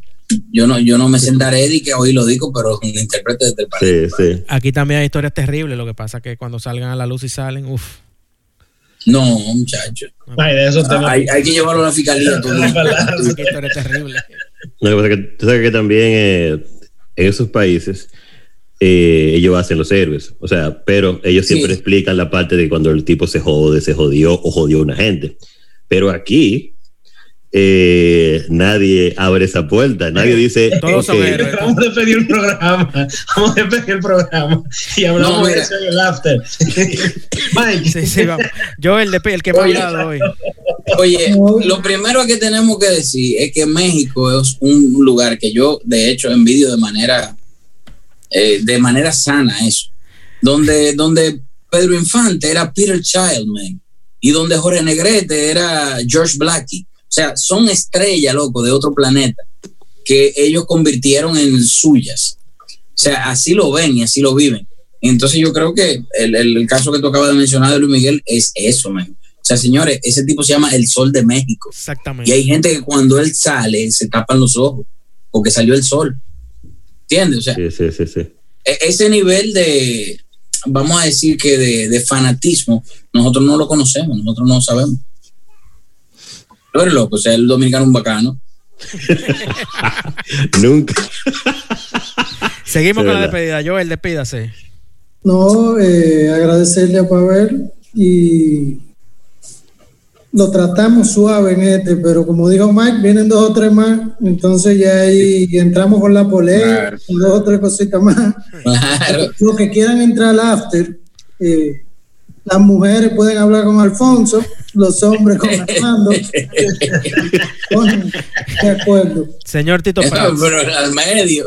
yo no, yo no me sentaré y que hoy lo digo, pero es un intérprete desde el sí, sí. Aquí también hay historias terribles. Lo que pasa que cuando salgan a la luz y salen, uff. No, muchacho. hay, hay, que llevarlo a la fiscalía. Todo. es terrible. No, que, tú sabes que también eh, en esos países eh, ellos hacen los héroes. O sea, pero ellos siempre explican la parte de cuando el tipo se jode, se jodió o jodió a una gente. Pero aquí eh, nadie abre esa puerta, nadie dice. Todos okay. Vamos a despedir el programa. Vamos a despedir el programa. Y hablamos no, de eso en el after. Mike. Sí, sí, vamos. Yo, el, de, el que me ha hablado hoy. Oye, lo primero que tenemos que decir es que México es un lugar que yo, de hecho, envidio de manera, eh, de manera sana eso. Donde, donde Pedro Infante era Peter Childman y donde Jorge Negrete era George Blackie sea, son estrellas, loco, de otro planeta que ellos convirtieron en suyas. O sea, así lo ven y así lo viven. Entonces yo creo que el, caso que tú acabas de mencionar de Luis Miguel es eso, man. O sea, señores, ese tipo se llama el Sol de México. Exactamente. Y hay gente que cuando él sale se tapan los ojos porque salió el sol. ¿Entiendes? O sea, Sí, sí, sí, sí. e- ese nivel de, vamos a decir que de, de fanatismo, nosotros no lo conocemos, nosotros no lo sabemos. Tú eres loco, o sea, el dominicano es un bacano. Nunca. Seguimos Sí, con la despedida. Joel, despídase. No, eh, agradecerle a Pavel y lo tratamos suave en este, pero como dijo Mike, vienen dos o tres más, entonces ya ahí entramos con la polémica, Claro. y dos o tres cositas más. Claro. Los que quieran entrar al after, eh, las mujeres pueden hablar con Alfonso, los hombres con Armando. De acuerdo. Señor Tito Prats. Pero al medio.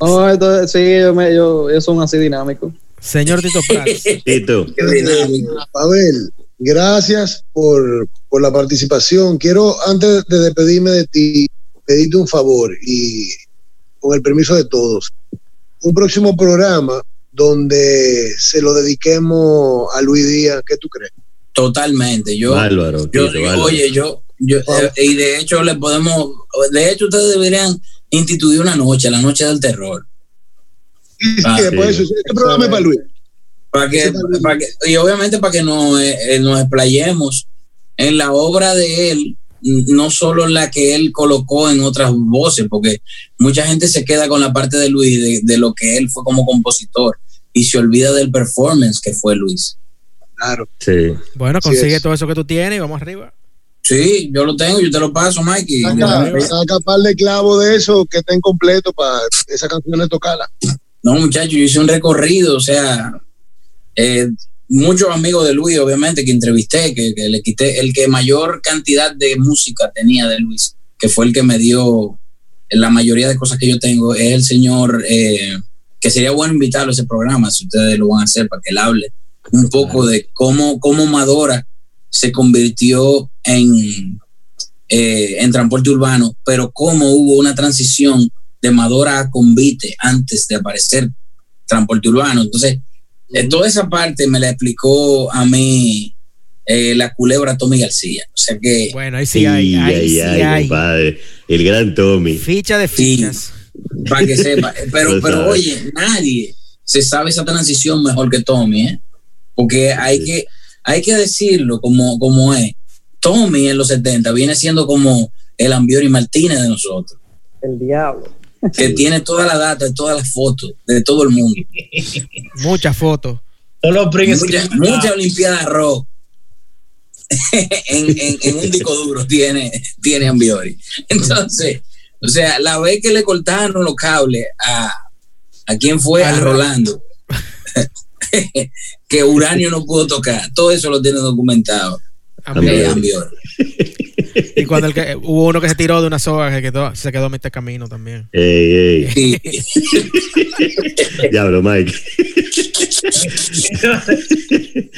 No, esto, sí, yo, me, yo, ellos son así dinámicos. Señor Tito Prats. Tito, Qué dinámico. Pavel, gracias por, por la participación. Quiero, antes de despedirme de ti, pedirte un favor y con el permiso de todos, un próximo programa donde se lo dediquemos a Luis Díaz, ¿qué tú crees? Totalmente. Yo, Bárbaro, yo oye, yo, yo eh, y de hecho le podemos, de hecho ustedes deberían instituir una noche, la noche del terror. Y, Ah, sí, por eso, este programa es para Luis. Para que, para que, y obviamente para que nos, eh, nos explayemos en la obra de él, no solo la que él colocó en otras voces, porque mucha gente se queda con la parte de Luis, de, de lo que él fue como compositor, y se olvida del performance que fue Luis. Claro. Sí. Bueno, consigue es. todo eso que tú tienes y vamos arriba. Sí, yo lo tengo, yo te lo paso, Mikey. Saca, saca par de clavos de eso que estén completos para esa canción de tocarla. No, muchachos, yo hice un recorrido, o sea, eh, muchos amigos de Luis, obviamente, que entrevisté, que, que le quité, el que mayor cantidad de música tenía de Luis, que fue el que me dio la mayoría de cosas que yo tengo, es el señor, eh, que sería bueno invitarlo a ese programa, si ustedes lo van a hacer, para que él hable un poco de cómo, cómo Madora se convirtió en, eh, en transporte urbano, pero cómo hubo una transición de Madora a Convite antes de aparecer transporte urbano. Entonces, eh, toda esa parte me la explicó a mí eh, la culebra Tommy García. O sea que Bueno, ahí sí hay. Ahí sí hay. compadre. El gran Tommy. Ficha de Sí. fichas. para que sepa. Pero, pero oye, nadie se sabe esa transición mejor que Tommy, ¿eh? Porque hay Sí. que, hay que decirlo como, como es. Tommy en los 70 viene siendo como el Ambiori Martínez de nosotros, El diablo. que tiene toda la data, todas las fotos de todo el mundo. Muchas fotos. Prince Mucha, Screen. mucha Olimpiada Rock. en, en- en un disco duro tiene, tiene Ambiori. Entonces, o sea, la vez que le cortaron los cables a, a quién fue, a Al- Rolando, que Uranio no pudo tocar, todo eso lo tiene documentado. Ambiori. eh. Y cuando el que, hubo uno que se tiró de una soga que quedó, se quedó a mitad de camino también. Ey, ey. Diablo, Mike.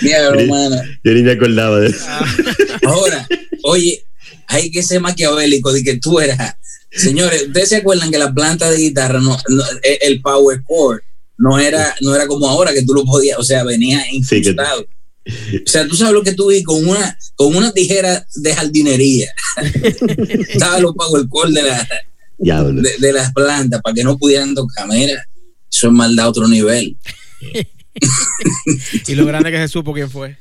Mira, hermano. Yo ni me acordaba de eso. Ahora, oye, hay que ser maquiavélico de que tú eras. Señores, ¿ustedes se acuerdan que la planta de guitarra, no, no- el- el power chord, no era, no era como ahora que tú lo podías, o sea, venía Sí, incrustado. O sea, tú sabes lo que tú vi con una, con una tijera de jardinería. Estaba los power chord de, la, de, de las plantas para que no pudieran tocar. Mira, eso es maldad a otro nivel. Y lo grande que se supo quién fue.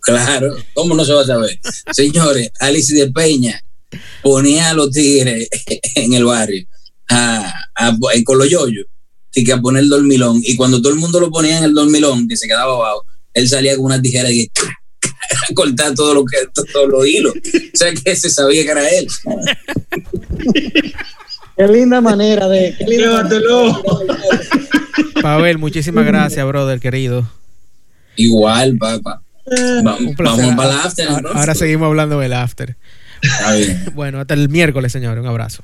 Claro, ¿cómo no se va a saber? Señores, Alice de Peña ponía a los tigres en el barrio a, a, en Coloyoyo y que a poner el dormilón. Y cuando todo el mundo lo ponía en el dormilón, que se quedaba abajo, él salía con una tijera y cortar todo lo que, todos los hilos. O sea que se sabía que era él. Qué linda manera de. Qué linda manera Llévatelo. Pavel, muchísimas gracias, brother, querido. Igual, papá. Vamos, vamos para la after. Ahora, ahora seguimos hablando del after. Está bien. Bueno, hasta el miércoles, señor. Un abrazo.